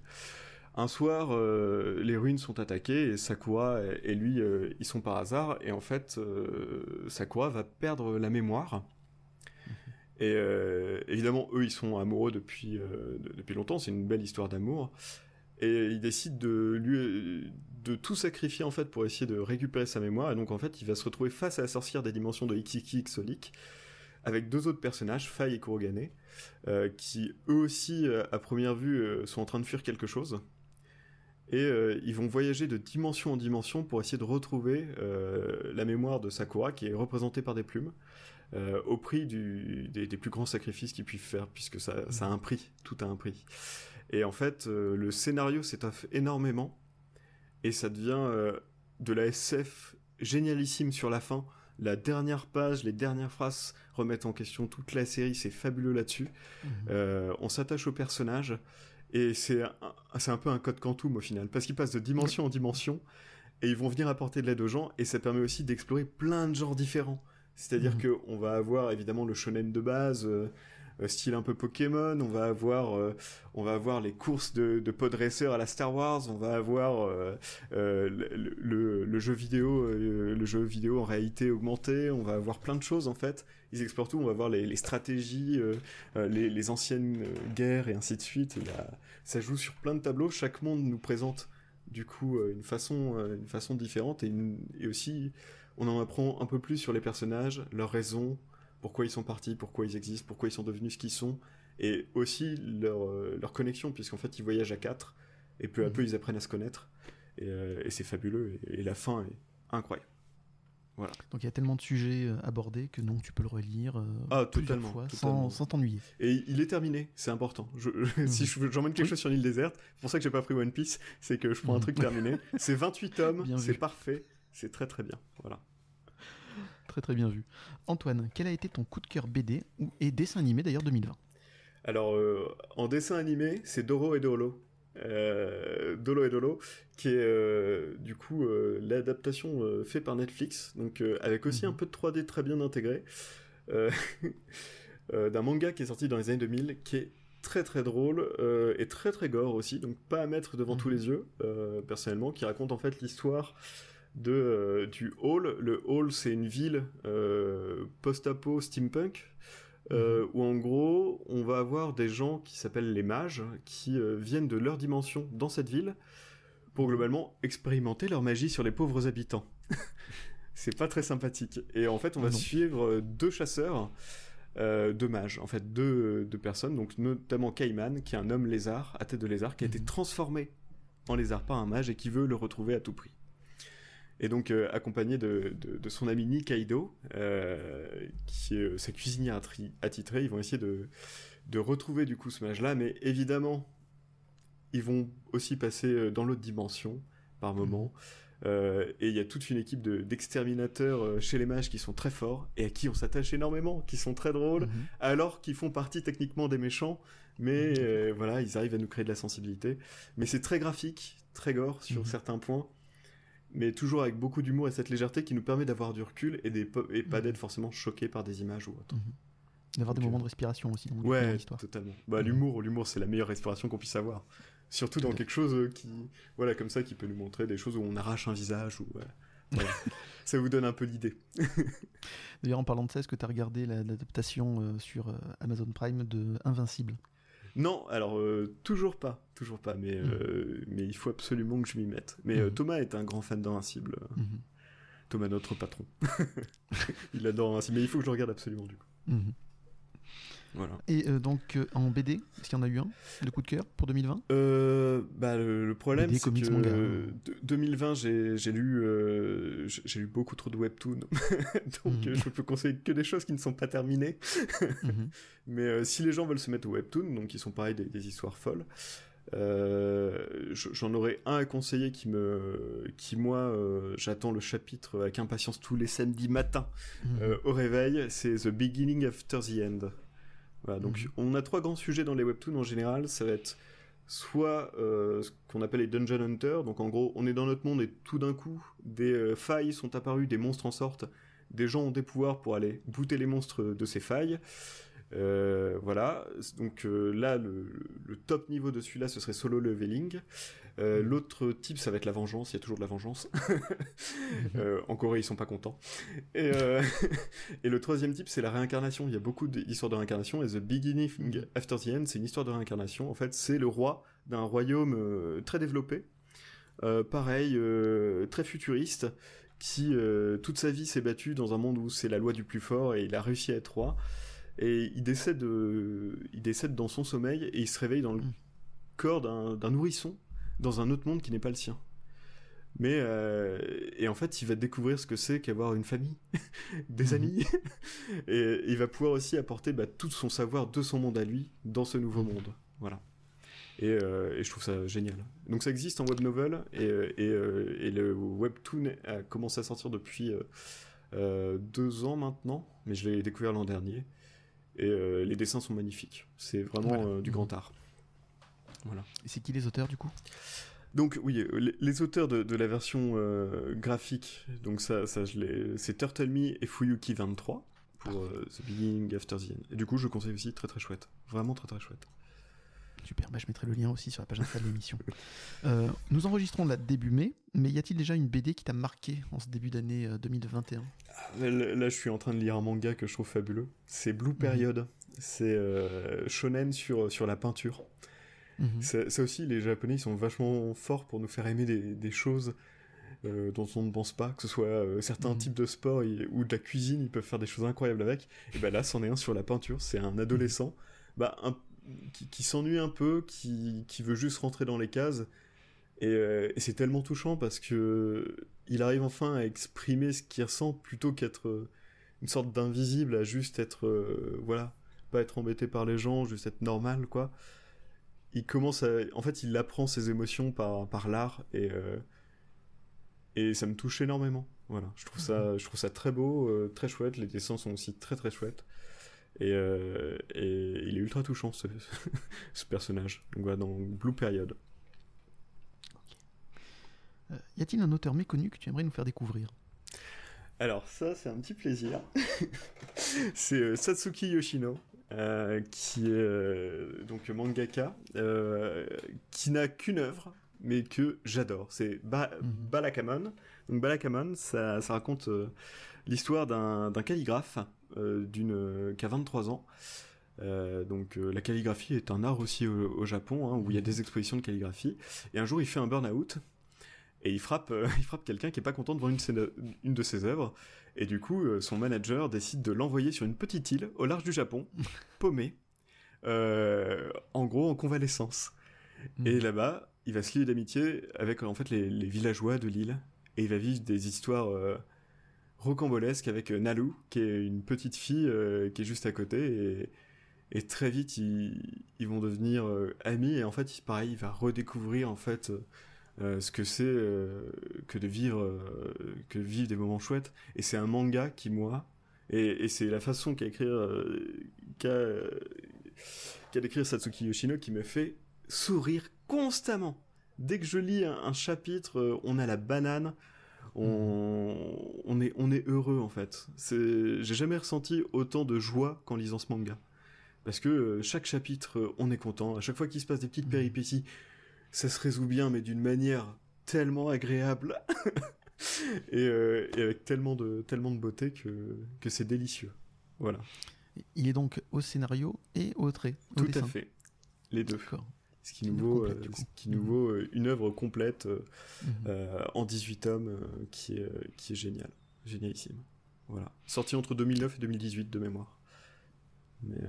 C: Un soir, euh, les ruines sont attaquées et Sakura et, et lui, ils sont par hasard. Et en fait, Sakura va perdre la mémoire. Et euh, évidemment, eux, ils sont amoureux depuis, de- depuis longtemps. C'est une belle histoire d'amour. Et ils décident de lui, de tout sacrifier en fait pour essayer de récupérer sa mémoire. Et donc en fait, il va se retrouver face à la sorcière des dimensions de XXX Solic avec deux autres personnages, Faye et Kurogane, euh, qui eux aussi, euh, à première vue, euh, sont en train de fuir quelque chose. Et ils vont voyager de dimension en dimension pour essayer de retrouver la mémoire de Sakura, qui est représentée par des plumes, au prix des, plus grands sacrifices qu'ils puissent faire, puisque ça, ça, a un prix, tout a un prix. Et en fait, le scénario s'étoffe énormément, et ça devient de la SF génialissime sur la fin, la dernière page, les dernières phrases remettent en question toute la série, c'est fabuleux là-dessus. Mhm. Euh, on s'attache au personnage et c'est un, un peu un code quantum au final, parce qu'ils passent de dimension en dimension et ils vont venir apporter de l'aide aux gens et ça permet aussi d'explorer plein de genres différents. C'est-à-dire mhm. qu'on va avoir évidemment le shonen de base, euh, euh, style un peu Pokémon, on va avoir, euh, on va avoir les courses de, de à la Star Wars, on va avoir euh, le, jeu vidéo, le jeu vidéo en réalité augmentée, on va avoir plein de choses en fait. Ils explorent tout, on va voir les, stratégies, les, les, anciennes guerres et ainsi de suite. ça joue sur plein de tableaux. Chaque monde nous présente du coup une façon, une façon différente et, et aussi on en apprend un peu plus sur les personnages, leurs raisons, pourquoi ils sont partis, pourquoi ils existent, pourquoi ils sont devenus ce qu'ils sont, et aussi leur, euh, leur connexion, puisqu'en fait ils voyagent à quatre, et peu à peu mhm. ils apprennent à se connaître, et, euh, c'est fabuleux, et, la fin est incroyable. Voilà.
B: Donc il y a tellement de sujets euh, abordés que non, tu peux le relire
C: ah, totalement,
B: fois
C: sans
B: t'ennuyer.
C: Et il est terminé, c'est important. Je, si mhm. j'emmène quelque chose sur l'île déserte, c'est pour ça que j'ai pas pris One Piece, c'est que je prends un truc terminé. C'est 28 tomes, c'est parfait, c'est très très bien. Voilà.
B: Très très bien vu. Antoine, quel a été ton coup de cœur BD et dessin animé d'ailleurs 2020
C: Alors, euh, en dessin animé, c'est Doro et Dolo. Euh, Dolo et Dolo, qui est euh, du coup l'adaptation faite par Netflix, donc avec aussi mhm. un peu de 3D très bien intégré, d'un manga qui est sorti dans les années 2000, qui est très très drôle et très très gore aussi, donc pas à mettre devant tous mhm. les yeux, personnellement, qui raconte en fait l'histoire de, euh, du Hall. Le Hall, c'est une ville euh, post-apo steampunk. Euh, mhm. où en gros on va avoir des gens qui s'appellent les mages qui viennent de leur dimension dans cette ville pour globalement expérimenter leur magie sur les pauvres habitants. c'est pas très sympathique. Et en fait on va suivre deux chasseurs, deux mages, en fait deux, deux, personnes, donc notamment Cayman qui est un homme lézard à tête de lézard qui a été mhm. transformé en lézard par un mage et qui veut le retrouver à tout prix et donc euh, accompagné de, de, son ami Nikaido, euh, qui est euh, sa cuisinière attitrée, ils vont essayer de, de retrouver du coup ce mage-là, mais évidemment, ils vont aussi passer dans l'autre dimension par mhm. moment. et il y a toute une équipe d'exterminateurs chez les mages qui sont très forts et à qui on s'attache énormément, qui sont très drôles, mhm. alors qu'ils font partie techniquement des méchants, mais mhm. voilà, ils arrivent à nous créer de la sensibilité. Mais c'est très graphique, très gore sur certains points mais toujours avec beaucoup d'humour et cette légèreté qui nous permet d'avoir du recul et, des, et pas mhm. d'être forcément choqué par des images ou autre. Mhm.
B: D'avoir des moments de respiration aussi dans
C: ouais, totalement. Bah, mhm. L'humour, l'humour, c'est la meilleure respiration qu'on puisse avoir. Surtout dans quelque chose euh, qui, voilà, comme ça, qui peut nous montrer des choses où on arrache un visage ou. ça vous donne un peu l'idée.
B: D'ailleurs, en parlant de ça, est-ce que tu as regardé l'adaptation euh, sur euh, Amazon Prime de Invincible?
C: Non, alors euh, toujours pas, toujours pas, mais, hmm. euh, mais il faut absolument que je m'y mette. Mais euh, hmm. Thomas est un grand fan d'Invincible. Hmm. Thomas, notre patron. il adore Invincible, mais il faut que je le regarde absolument du coup.
B: Et euh, donc euh, en BD, est-ce qu'il y en a eu un de coup de cœur pour 2020
C: euh, bah, le, problème c'est que 2020 j'ai lu j'ai lu beaucoup trop de webtoons donc mhm. je peux conseiller que des choses qui ne sont pas terminées. Mhm. Mais si les gens veulent se mettre au webtoon, donc ils sont pareil des, histoires folles. J'en aurais un à conseiller qui me, qui moi, j'attends le chapitre avec impatience tous les samedis matins mhm. au réveil. C'est The Beginning After the End donc mhm. on a trois grands sujets dans les webtoons en général. Ça va être soit euh, ce qu'on appelle les dungeon hunters, donc en gros on est dans notre monde et tout d'un coup des euh, failles sont apparues, des monstres en sortent, des gens ont des pouvoirs pour aller bouter les monstres de ces failles. Euh, voilà, donc là le, top niveau de celui-là ce serait solo leveling. Euh, l'autre type, ça va être la vengeance. Il y a toujours de la vengeance. euh, en Corée, ils sont pas contents. Et, euh, et le troisième type, c'est la réincarnation. Il y a beaucoup d'histoires de réincarnation. Et The Beginning After the End, c'est une histoire de réincarnation. En fait, c'est le roi d'un royaume euh, très développé. pareil, très futuriste, qui toute sa vie s'est battu dans un monde où c'est la loi du plus fort et il a réussi à être roi. Et il décède, il décède dans son sommeil et il se réveille dans le mm. corps d'un nourrisson dans un autre monde qui n'est pas le sien. Mais euh, et en fait, il va découvrir ce que c'est qu'avoir une famille, des mhm. amis, et il va pouvoir aussi apporter bah, tout son savoir de son monde à lui dans ce nouveau monde. Voilà. Et, euh, et, je trouve ça génial. Donc ça existe en web novel et, euh, et, et le webtoon a commencé à sortir depuis deux ans maintenant, mais je l'ai découvert l'an dernier. Et les dessins sont magnifiques. C'est vraiment du grand art.
B: Voilà. Et c'est qui les auteurs du coup?
C: Donc oui, euh, les, auteurs de, la version euh, graphique, donc ça, ça c'est Turtle Me et Fuyuki 23 pour euh, The Beginning After the End. Et du coup, je conseille aussi, très très chouette, vraiment très très chouette.
B: Super, bah, je mettrai le lien aussi sur la page Insta de l'émission. nous enregistrons là début mai, mais y a-t-il déjà une BD qui t'a marqué en ce début d'année 2021
C: ah, Là, je suis en train de lire un manga que je trouve fabuleux. C'est Blue mhm. Period. C'est shonen sur, sur la peinture. Mhm. Ça, aussi, les Japonais ils sont vachement forts pour nous faire aimer des, choses euh, dont on ne pense pas, que ce soit euh, certains mhm. types de sport ou de la cuisine, ils peuvent faire des choses incroyables avec. Et ben là, c'en est un sur la peinture. C'est un adolescent bah, qui, s'ennuie un peu, qui, veut juste rentrer dans les cases. Euh, et, c'est tellement touchant parce que il arrive enfin à exprimer ce qu'il ressent plutôt qu'être une sorte d'invisible, à juste être, voilà, pas être embêté par les gens, juste être normal, quoi il commence à, en fait, il apprend ses émotions par, par l'art et, euh, et ça me touche énormément. Voilà, je trouve ça, mhm. je trouve ça très beau, euh, très chouette. Les dessins sont aussi très très chouettes. Et, euh, et il est ultra touchant ce, ce personnage. Donc voilà, dans Blue Period.
B: y a-t-il un auteur méconnu que tu aimerais nous faire découvrir?
C: Alors ça, c'est un petit plaisir. c'est Satsuki Yoshino. Euh, qui est euh, donc mangaka, euh, qui n'a qu'une œuvre, mais que j'adore. C'est ba mhm. Balakamon. Donc Balakamon, ça, ça raconte l'histoire d'un calligraphe d'une qui a 23 ans. donc la calligraphie est un art aussi au, Japon, hein, où il y a mhm. des expositions de calligraphie. Et un jour, il fait un burn-out et il frappe, il frappe quelqu'un qui est pas content devant une, une de ses œuvres. Et du coup, euh, son manager décide de l'envoyer sur une petite île au large du Japon, paumé, euh, en gros en convalescence. Et hmm. là-bas, il va se lier d'amitié avec en fait les, villageois de l'île, et il va vivre des histoires euh, rocambolesques avec Nalu, qui est une petite fille qui est juste à côté, et, très vite ils, vont devenir amis, et en fait, pareil, il va redécouvrir en fait euh, ce que c'est euh, que de vivre euh, que vivre des moments chouettes. Et c'est un manga qui moi et, c'est la façon qu'a écrire qu'a d'écrire Satsuki Yoshino qui me fait sourire constamment. Dès que je lis un, chapitre on a la banane on, on, est, on est heureux en fait. J'ai jamais ressenti autant de joie qu'en lisant ce manga. Parce que chaque chapitre, on est content. À chaque fois qu'il se passe des petites péripéties, ça se résout bien, mais d'une manière tellement agréable euh, et, avec tellement de, tellement de beauté que, que c'est délicieux. Voilà.
B: Il est donc au scénario et au trait.
C: Tout à fait, les deux. Ce qui nous vaut, euh, qui nous vaut euh, une œuvre complète mhm. en 18 tomes qui, est, qui est géniale, génialissime. Voilà. Sorti entre 2009 et 2018 de mémoire. Mais,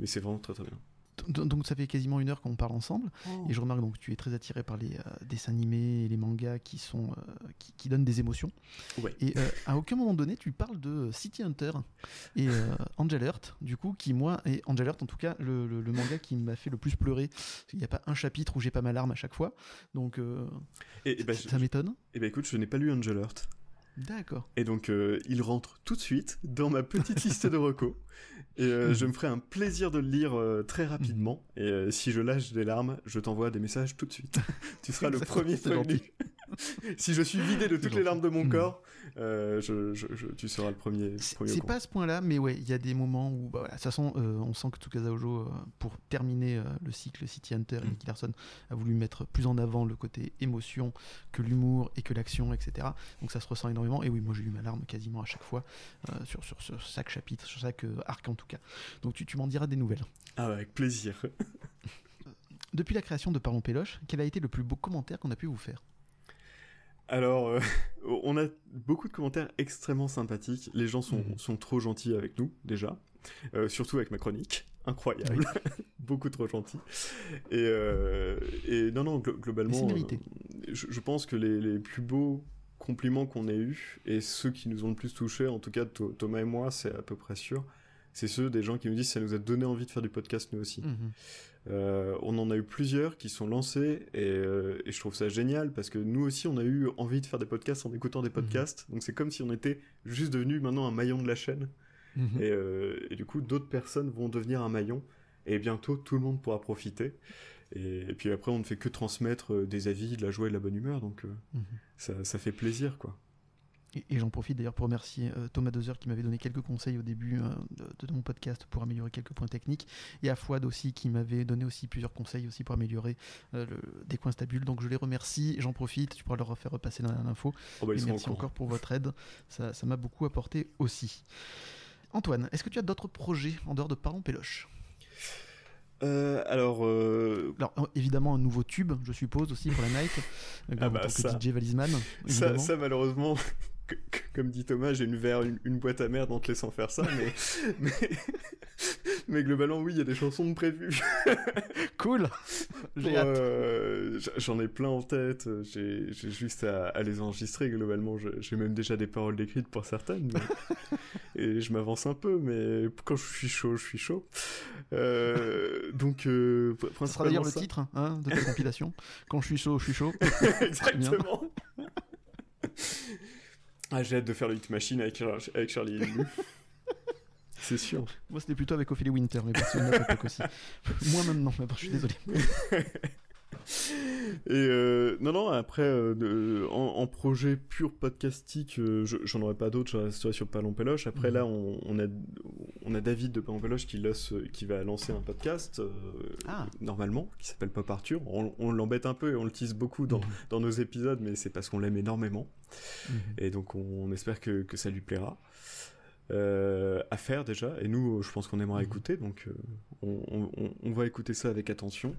C: mais c'est vraiment très très bien.
B: Donc ça fait quasiment une heure qu'on parle ensemble oh. et je remarque donc que tu es très attiré par les euh, dessins animés et les mangas qui sont euh, qui, donnent des émotions. Et euh, à aucun moment donné tu parles de City Hunter et Angel Earth du coup qui moi et Angel Earth en tout cas le, manga qui m'a fait le plus pleurer. Il n'y a pas un chapitre où j'ai pas ma larme à chaque fois donc et, bah, ça m'étonne.
C: Et eh ben écoute je n'ai pas lu Angel Earth.
B: D'accord.
C: Et donc, il rentre tout de suite dans ma petite liste de recos. Et euh, je me ferai un plaisir de le lire euh, très rapidement. Et euh, si je lâche des larmes, je t'envoie des messages tout de suite. tu seras le premier prévenu. si je suis vidé de toutes les larmes de mon hmm. corps, euh, je, tu seras le premier.
B: C'est pas à ce point-là, mais ouais, il y a des moments où, bah, de toute façon, euh, on sent que Tsukasa Ojo, euh, pour terminer le cycle City Hunter, mm. Nicky Larson a voulu mettre plus en avant le côté émotion que l'humour et que l'action, etc. Donc ça se ressent énormément. Et oui, moi j'ai eu ma larme quasiment à chaque fois sur, sur, chaque chapitre, sur chaque arc en tout cas. Donc tu, tu m'en diras des nouvelles.
C: Ah, avec plaisir.
B: Depuis la création de Parlons Péloche, quel a été le plus beau commentaire qu'on a pu vous faire?
C: Alors, euh, on a beaucoup de commentaires extrêmement sympathiques. Les gens sont,
B: Mhm.
C: sont trop gentils avec nous, déjà. Euh, surtout avec ma chronique. Incroyable. beaucoup trop gentils. Et, euh, et non, non, glo- globalement, je, je pense que les, les plus beaux compliments qu'on ait eus, et ceux qui nous ont le plus touchés, en tout cas Tho- Thomas et moi, c'est à peu près sûr, c'est ceux des gens qui nous disent ça nous a donné envie de faire du podcast nous aussi.
B: Mhm.
C: Euh, on en a eu plusieurs qui sont lancés et, euh, et je trouve ça génial parce que nous aussi on a eu envie de faire des podcasts en écoutant des podcasts. Donc c'est comme si on était juste devenu maintenant un maillon de la chaîne
B: Mhm.
C: et, euh, et du coup d'autres personnes vont devenir un maillon et bientôt tout le monde pourra profiter. Et, et puis après on ne fait que transmettre des avis, de la joie et de la bonne humeur donc
B: Mhm.
C: ça, ça fait plaisir quoi.
B: Et, et j'en profite d'ailleurs pour remercier euh, Thomas Dozer qui m'avait donné quelques conseils au début euh, de, de mon podcast pour améliorer quelques points techniques, et à Fouad aussi qui m'avait donné aussi plusieurs conseils aussi pour améliorer euh, le, des coins stables. Donc je les remercie, j'en profite, tu pourras leur faire repasser l'in- l'info.
C: Oh, bah,
B: merci encore pour votre aide, ça ça m'a beaucoup apporté aussi. Antoine, est-ce que tu as d'autres projets en dehors de Parlons Péloche?
C: Euh, alors euh,
B: Alors évidemment un nouveau tube, je suppose aussi pour la night,
C: Ah
B: en
C: bah,
B: tant que
C: ça.
B: DJ Valisman.
C: ça, malheureusement, que- que- comme dit Thomas, j'ai une, vers une, une boîte à merde en te laissant faire ça, mais, mais, mais globalement, oui, il y a des chansons de prévues.
B: Cool. J'ai.
C: Euh, J'en ai plein en tête, j'ai juste à, à les enregistrer globalement. J'ai même déjà des paroles décrites pour certaines. mais- et je m'avance un peu, mais quand je suis chaud, je suis chaud. Euh, donc, euh,
B: Ce sera d'ailleurs le
C: ça.
B: titre hein, de ta compilation. Quand je suis chaud, je suis chaud.
C: Exactement. Ah, j'ai hâte de faire le Hit Machine avec, avec Charlie Lulu. C'est sûr.
B: Moi, c'était plutôt avec Ophélie Winter, mais autre époque aussi. Moi maintenant, mais bon, je suis désolé.
C: Et euh, non, non, après, euh, en, en projet pur podcastique, euh, je- j'en aurais pas d'autres, je sur Palon Péloche. Après,
B: Mhm.
C: là, on, on a, on a David de Palon Péloche qui, qui va lancer un podcast, euh,
B: Ah.
C: normalement, qui s'appelle Pop Arthur. On, on l'embête un peu et on le tease beaucoup dans, dans nos épisodes, mais c'est parce qu'on l'aime énormément.
B: Mhm.
C: Et donc, on, espère que, que ça lui plaira. Euh, à faire déjà, et nous, je pense qu'on aimera
B: Mhm.
C: écouter, donc euh, on, on- on- on va écouter ça avec attention.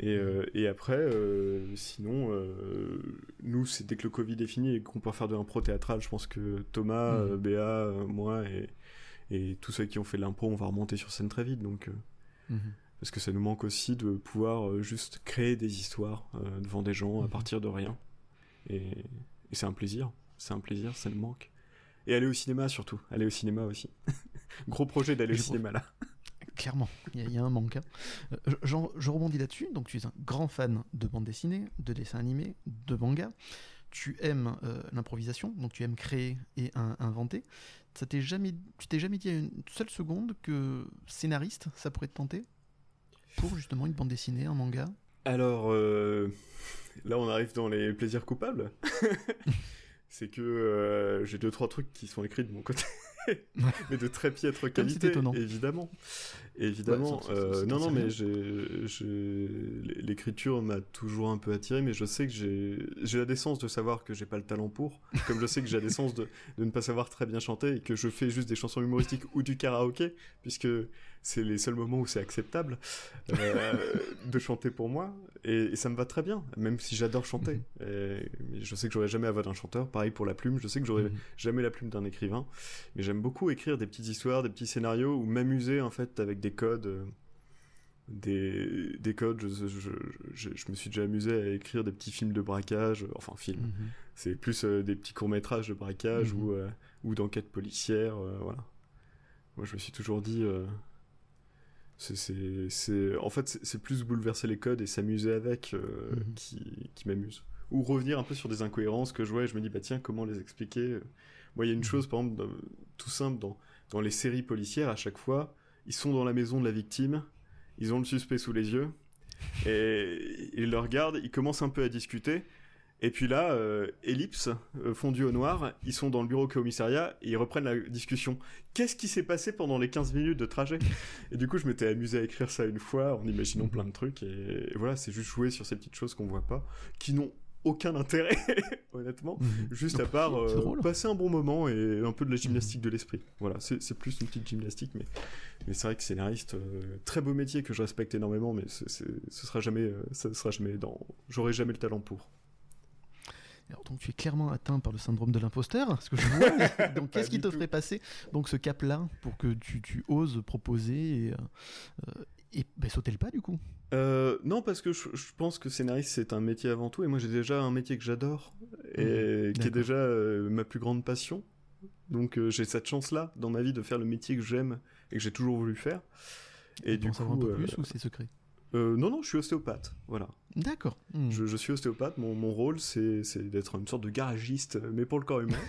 C: Et, euh, et après, euh, sinon, euh, nous, c'est dès que le Covid est fini et qu'on peut faire de l'impro théâtral, je pense que Thomas, euh, Béa, moi et, et tous ceux qui ont fait de l'impro, on va remonter sur scène très vite. Donc,
B: Mhm.
C: parce que ça nous manque aussi de pouvoir juste créer des histoires devant des gens à
B: Mhm.
C: partir de rien. Et, et c'est un plaisir. C'est un plaisir, ça nous manque. Et aller au cinéma surtout. Aller au cinéma aussi. Gros projet d'aller au cinéma là.
B: Clairement, il y, a- un manque. hein. Euh, je- rebondis là-dessus. Donc, tu es un grand fan de bande dessinée, de dessins animés, de manga. Tu aimes euh, l'improvisation, donc tu aimes créer et in- inventer. Ça t'est jamais, tu t'es jamais dit à une seule seconde que scénariste, ça pourrait te tenter pour justement une bande dessinée, un manga?
C: Alors, euh, là on arrive dans les plaisirs coupables. c'est que j'ai deux trois trucs qui sont écrits de mon côté. mais de très piètre qualité, évidemment. Évidemment.
B: Ouais,
C: euh, non, non, mais j'ai, j'ai- l'écriture m'a toujours un peu attiré, mais je sais que j'ai, j'ai la décence de savoir que j'ai pas le talent pour, comme je sais que j'ai la décence de, de ne pas savoir très bien chanter et que je fais juste des chansons humoristiques ou du karaoké, puisque c'est les seuls moments où c'est acceptable euh, de chanter pour moi, et, et ça me va très bien, même si j'adore chanter. Et- mais je sais que j'aurais jamais la voix d'un chanteur, pareil pour la plume, je sais que j'aurais
B: Mhm.
C: jamais la plume d'un écrivain, mais j'aime beaucoup écrire des petites histoires, des petits scénarios ou m'amuser en fait avec des codes. euh, Des, des codes, je, je, je, je- me suis déjà amusé à écrire des petits films de braquage, enfin films,
B: Mhm.
C: c'est plus euh, des petits courts-métrages de braquage
B: Mhm.
C: ou, euh, ou d'enquête policière, euh, voilà. Moi je me suis toujours dit, c'est, en fait c'est, plus bouleverser les codes et s'amuser avec euh,
B: Mhm.
C: qui, qui m'amuse. Ou revenir un peu sur des incohérences que je vois et je me dis, bah tiens, comment les expliquer? Moi il y a une
B: Mhm.
C: chose, par exemple, dans- tout simple, dans, dans les séries policières, à chaque fois, ils sont dans la maison de la victime, ils ont le suspect sous les yeux, et ils le regardent, ils commencent un peu à discuter, et puis là, euh, ellipse, euh, fondu au noir, ils sont dans le bureau commissariat et ils reprennent la discussion. Qu'est-ce qui s'est passé pendant les 15 minutes de trajet? Et du coup, je m'étais amusé à écrire ça une fois en imaginant plein de trucs. Et, et voilà, c'est juste jouer sur ces petites choses qu'on voit pas, qui n'ont aucun intérêt, honnêtement,
B: Mhm.
C: juste à part euh, passer un bon moment et un peu de la gymnastique de l'esprit. Voilà, c'est plus une petite gymnastique, mais, mais c'est vrai que scénariste, euh, très beau métier que je respecte énormément, mais c'est- c'est- ce sera jamais, euh, ça sera jamais dans, j'aurai jamais le talent pour.
B: Alors, donc tu es clairement atteint par le syndrome de l'imposteur, ce que je vois. donc qu'est-ce qui te
C: tout.
B: ferait passer donc ce cap-là pour que tu, tu oses proposer et, euh, et ben, sauter le pas du coup?
C: Euh, non, parce que je, je pense que scénariste c'est un métier avant tout, et moi j'ai déjà un métier que j'adore et qui est déjà euh, ma plus grande passion. Donc j'ai cette chance-là dans ma vie de faire le métier que j'aime et que j'ai toujours voulu faire. Et du
B: savoir
C: coup,
B: un peu plus ou c'est secret?
C: Euh, non, non, je suis ostéopathe. Voilà.
B: D'accord. Hmm.
C: Je, je suis ostéopathe. Mon, mon rôle, c'est d'être une sorte de garagiste, mais pour le corps humain.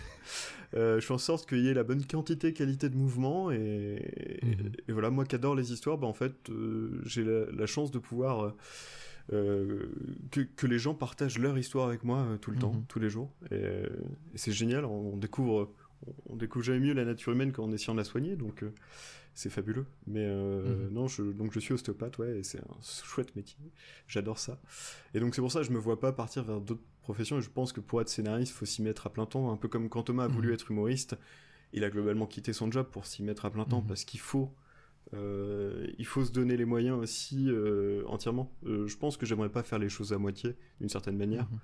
C: Euh, je fais en sorte qu'il y ait la bonne quantité, qualité de mouvement. Et,
B: Mhm.
C: et voilà, moi qui adore les histoires, bah, en fait, euh, j'ai la, la chance de pouvoir. euh, que, que les gens partagent leur histoire avec moi euh, tout le temps,
B: Mhm.
C: tous les jours. Et, euh, et c'est génial, on, on découvre, on découvre jamais mieux la nature humaine qu'en essayant de la soigner, donc c'est fabuleux. Mais euh,
B: Mhm.
C: non, je, donc je suis ostéopathe, ouais, et c'est un chouette métier. J'adore ça. Et donc c'est pour ça que je me vois pas partir vers d'autres professions. Et je pense que pour être scénariste, faut s'y mettre à plein temps. Un peu comme quand Thomas a voulu
B: Mhm.
C: être humoriste, il a globalement quitté son job pour s'y mettre à plein temps
B: Mhm.
C: parce qu'il faut. Euh, il faut se donner les moyens aussi euh, entièrement. Euh, je pense que j'aimerais pas faire les choses à moitié d'une certaine manière.
B: Mhm.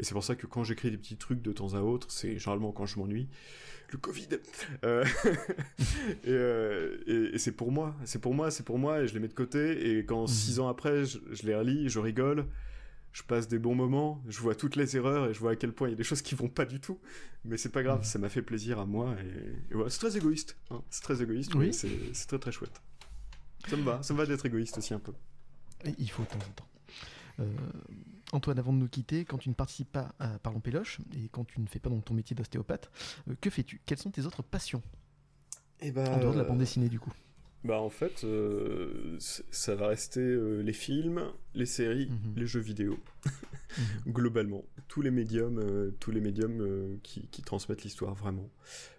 C: Et c'est pour ça que quand j'écris des petits trucs de temps à autre, c'est généralement quand je m'ennuie. Le Covid. Et et- et c'est pour moi, c'est pour moi, c'est pour moi, et je les mets de côté. Et quand
B: Mhm.
C: six ans après, je, je les relis, je rigole, je passe des bons moments, je vois toutes les erreurs et je vois à quel point il y a des choses qui vont pas du tout. Mais c'est pas grave,
B: Mhm.
C: ça m'a fait plaisir à moi. Et, et voilà, c'est très égoïste. hein. C'est très égoïste,
B: Oui.
C: c'est très très chouette. Ça me va, ça me va d'être égoïste aussi un peu.
B: Et il faut de temps en temps. Euh, Antoine, avant de nous quitter, quand tu ne participes pas à Parlons Péloche et quand tu ne fais pas donc ton métier d'ostéopathe, euh, que fais-tu? Quelles sont tes autres passions?
C: Et bah,
B: En dehors de la bande dessinée du coup
C: Bah en fait, euh, ça va rester euh, les films, les séries,
B: Mhm.
C: les jeux vidéo, globalement. Tous les médiums, euh, tous les médiums qui, qui transmettent l'histoire, vraiment.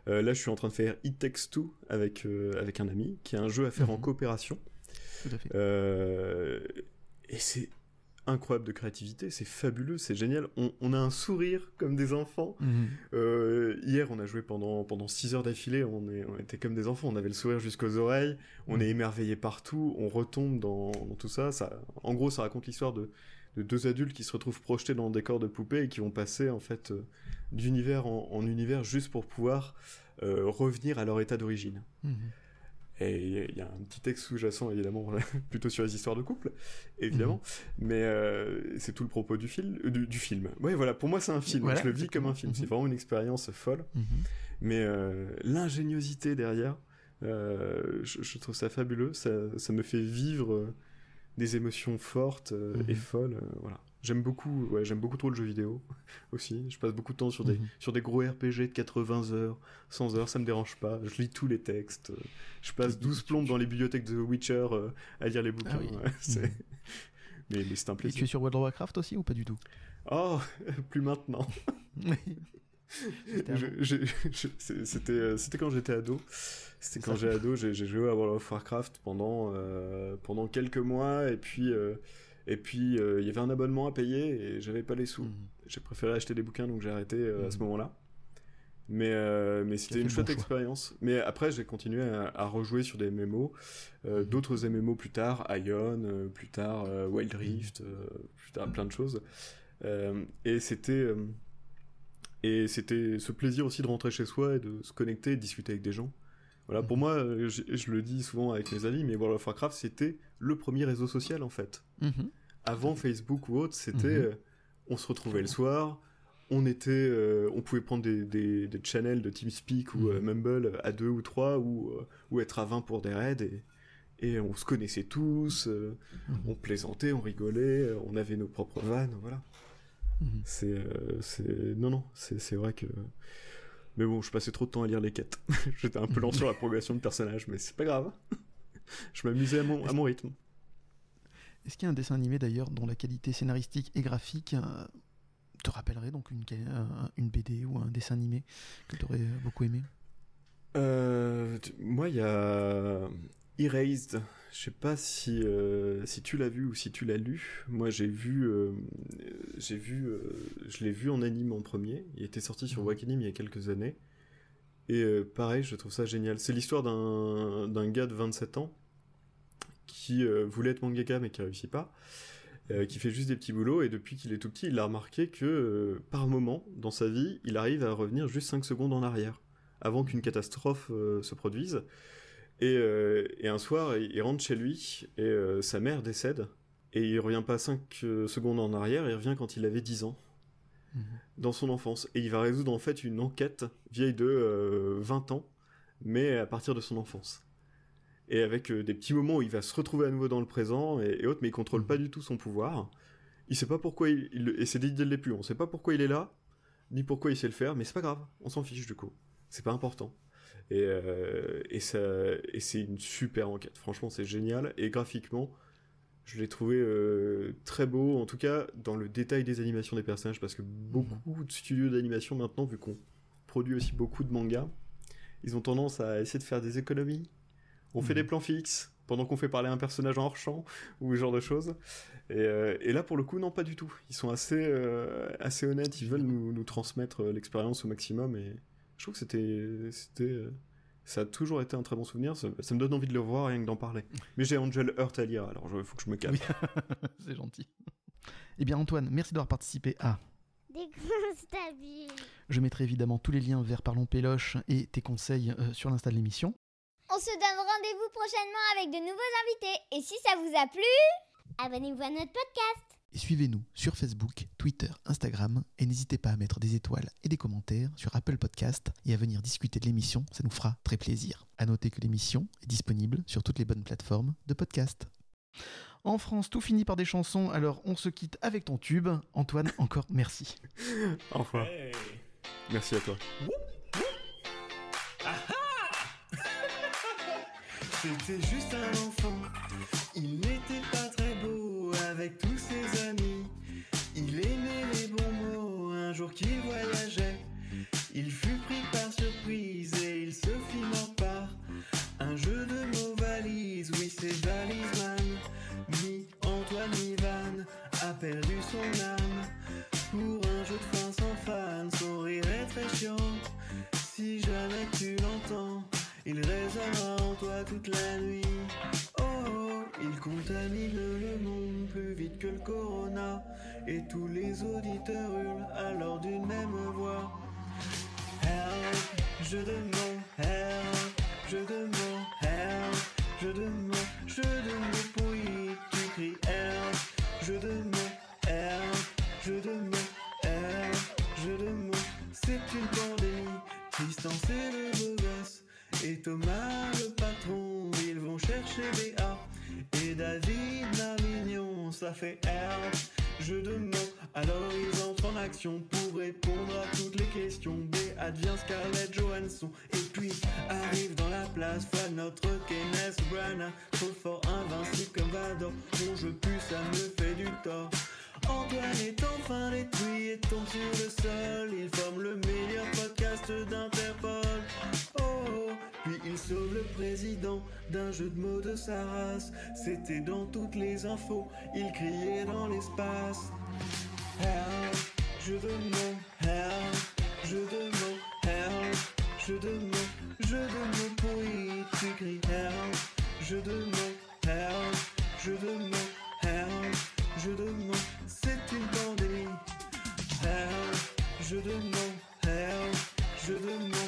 C: Là, je suis en train de faire It Takes Two avec, avec un ami, qui est un jeu à faire en
B: Mhm.
C: coopération.
B: Tout à fait.
C: Et c'est incroyable de créativité, c'est fabuleux, c'est génial. On, on a un sourire comme des enfants.
B: Mhm.
C: Euh, hier, on a joué pendant, pendant 6 heures d'affilée, on, est, on était comme des enfants, on avait le sourire jusqu'aux oreilles, on
B: Mhm.
C: est émerveillé partout, on retombe dans, dans tout ça. ça. En gros, ça raconte l'histoire de, de deux adultes qui se retrouvent projetés dans le décor de poupée et qui vont passer en fait euh, d'univers en, en univers juste pour pouvoir euh, revenir à leur état d'origine.
B: Mhm.
C: Et il y a un petit texte sous-jacent, évidemment, plutôt sur les histoires de couple, évidemment. Mais euh, c'est tout le propos du, film euh, du, du film. Ouais, voilà, pour moi, c'est un film.
B: Voilà,
C: je le vis comme un film. C'est
B: Mhm.
C: vraiment une expérience folle.
B: Mhm.
C: Mais euh, l'ingéniosité derrière, je, je trouve ça fabuleux. Ça, ça me fait vivre des émotions fortes
B: Mhm.
C: et folles. voilà. J'aime beaucoup, ouais, j'aime beaucoup trop le jeu vidéo aussi. Je passe beaucoup de temps sur des,
B: Mhm.
C: sur des gros RPG de 80 heures, 100 heures, ça me dérange pas. Je lis tous les textes. euh, Je passe 12 plombes dans les bibliothèques de The Witcher euh, à lire les bouquins.
B: Ah oui.
C: ouais, c'est-
B: Mhm.
C: mais, mais c'est un
B: Et tu
C: plaisir.
B: es sur World of Warcraft aussi ou pas du tout?
C: Oh, plus maintenant.
B: C'était
C: Je-
B: avant.
C: je- je- c'est- C'était euh, c'était quand j'étais ado. C'était quand j'ai ado, j'ai j'ai joué à World of Warcraft pendant, euh, pendant quelques mois et puis euh, et puis euh, il y avait un abonnement à payer et j'avais pas les sous.
B: Mhm.
C: J'ai préféré acheter des bouquins donc j'ai arrêté euh, à ce
B: Mhm.
C: moment-là. Mais, euh, mais c'était une chouette expérience. Mais après j'ai continué à, à rejouer sur des MMO,
B: Mhm.
C: d'autres MMO plus tard, Ion, plus tard. Wild Rift, plus tard plein de choses. Et c'était et c'était ce plaisir aussi de rentrer chez soi et de se connecter et de discuter avec des gens. Voilà, pour moi, je, je le dis souvent avec mes amis, mais World of Warcraft, c'était le premier réseau social en fait. Avant Facebook ou autre, c'était.
B: Mhm.
C: euh, on se retrouvait le soir, on était. euh, on pouvait prendre des, des, des channels de TeamSpeak ou
B: Mhm.
C: euh, Mumble à deux ou trois ou, euh, ou être à 20 pour des raids et. Et on se connaissait tous,
B: Mhm.
C: on plaisantait, on rigolait, on avait nos propres vannes, voilà.
B: Mhm.
C: C'est, c'est, non, non, c'est, c'est vrai que. Mais bon, je passais trop de temps à lire les quêtes. J'étais un peu lent sur la progression de personnage, mais c'est pas grave. je m'amusais à mon, à mon rythme.
B: Est-ce qu'il y a un dessin animé d'ailleurs dont la qualité scénaristique et graphique euh, te rappellerait donc une, un- une BD ou un dessin animé que tu aurais beaucoup aimé?
C: Euh, moi, il y a
D: Erased. Je sais pas si, euh, si tu l'as vu ou si tu l'as lu. Moi, j'ai vu, euh, j'ai vu, euh, je l'ai vu en anime en premier. Il était sorti sur
B: Mhm.
D: Wakanim il y a quelques années. Et euh, pareil, je trouve ça génial. C'est l'histoire d'un d'un gars de 27 ans qui euh, voulait être mangaka mais qui réussit pas, euh, qui fait juste des petits boulots. Et depuis qu'il est tout petit, il a remarqué que euh, par moment dans sa vie, il arrive à revenir juste 5 secondes en arrière avant qu'une catastrophe se produise. Et, et un soir, il rentre chez lui et sa mère décède. Et il revient pas 5 secondes en arrière, il revient quand il avait 10 ans,
B: Mhm.
D: dans son enfance. Et il va résoudre en fait une enquête vieille de euh, 20 ans, mais à partir de son enfance. Et avec euh, des petits moments où il va se retrouver à nouveau dans le présent et, et autres, mais il contrôle
B: Mhm.
D: pas du tout son pouvoir. Il sait pas pourquoi il, il- et c'est dit dès le début, on sait pas pourquoi il est là, ni pourquoi il sait le faire, mais c'est pas grave, on s'en fiche du coup. C'est pas important. Et, euh, et, ça, et c'est une super enquête. Franchement, c'est génial. Et graphiquement, je l'ai trouvé euh, très beau, en tout cas dans le détail des animations des personnages, parce que beaucoup de studios d'animation maintenant, vu qu'on produit aussi beaucoup de mangas, ils ont tendance à essayer de faire des économies. On fait
B: Mhm.
D: des plans fixes pendant qu'on fait parler un personnage en hors champ ou ce genre de choses. Et, euh, et là, pour le coup, non, pas du tout. Ils sont assez, euh, assez honnêtes. Ils veulent nous, nous transmettre euh, l'expérience au maximum. Et je trouve que c'était, c'était, ça a toujours été un très bon souvenir. Ça, ça me donne envie de le revoir rien que d'en parler. Mais j'ai Angel Heart à lire, alors il faut que je me calme.
B: Oui. C'est gentil. Eh bien Antoine, merci d'avoir participé à. Je mettrai évidemment tous les liens vers Parlons Péloche et tes conseils sur l'insta de l'émission.
E: On se donne rendez-vous prochainement avec de nouveaux invités. Et si ça vous a plu, abonnez-vous à notre podcast.
B: Et suivez-nous sur Facebook, Twitter, Instagram et n'hésitez pas à mettre des étoiles et des commentaires sur Apple Podcast et à venir discuter de l'émission, ça nous fera très plaisir. À noter que l'émission est disponible sur toutes les bonnes plateformes de podcast. En France, tout finit par des chansons, alors on se quitte avec ton tube. Antoine, encore merci.
D: Enfin, merci à toi.
C: C'était juste un enfant, il n'était pas très beau avec tous ses amis. Il aimait les bons mots, un jour qu'il voyageait, Et tous les auditeurs hurlent alors d'une même voix. Help, je demande help, je demande help, je demande, je demande oui, tu cries help, je demande help, je demande help, je demande, c'est une pandémie, Tristan c'est le beau et Thomas le patron, ils vont chercher Béa, et David Marmignon, ça fait help, alors ils entrent en action pour répondre à toutes les questions. B advient Scarlett Johansson, et puis arrive dans la place folle notre Kenneth Branagh, trop fort, invincible comme Vador, mon jeu pue, ça me fait du tort. Antoine est enfin détruit et tombe sur le sol. Il forme le meilleur podcast d'Interpol. Oh, oh, puis il sauve le président d'un jeu de mots de sa race. C'était dans toutes les infos, il criait dans l'espace. Help, je demande help, je demande help, je demande, je demande pourri, tu cries help, je demande help, je demande help, je demande, je demande help, je demande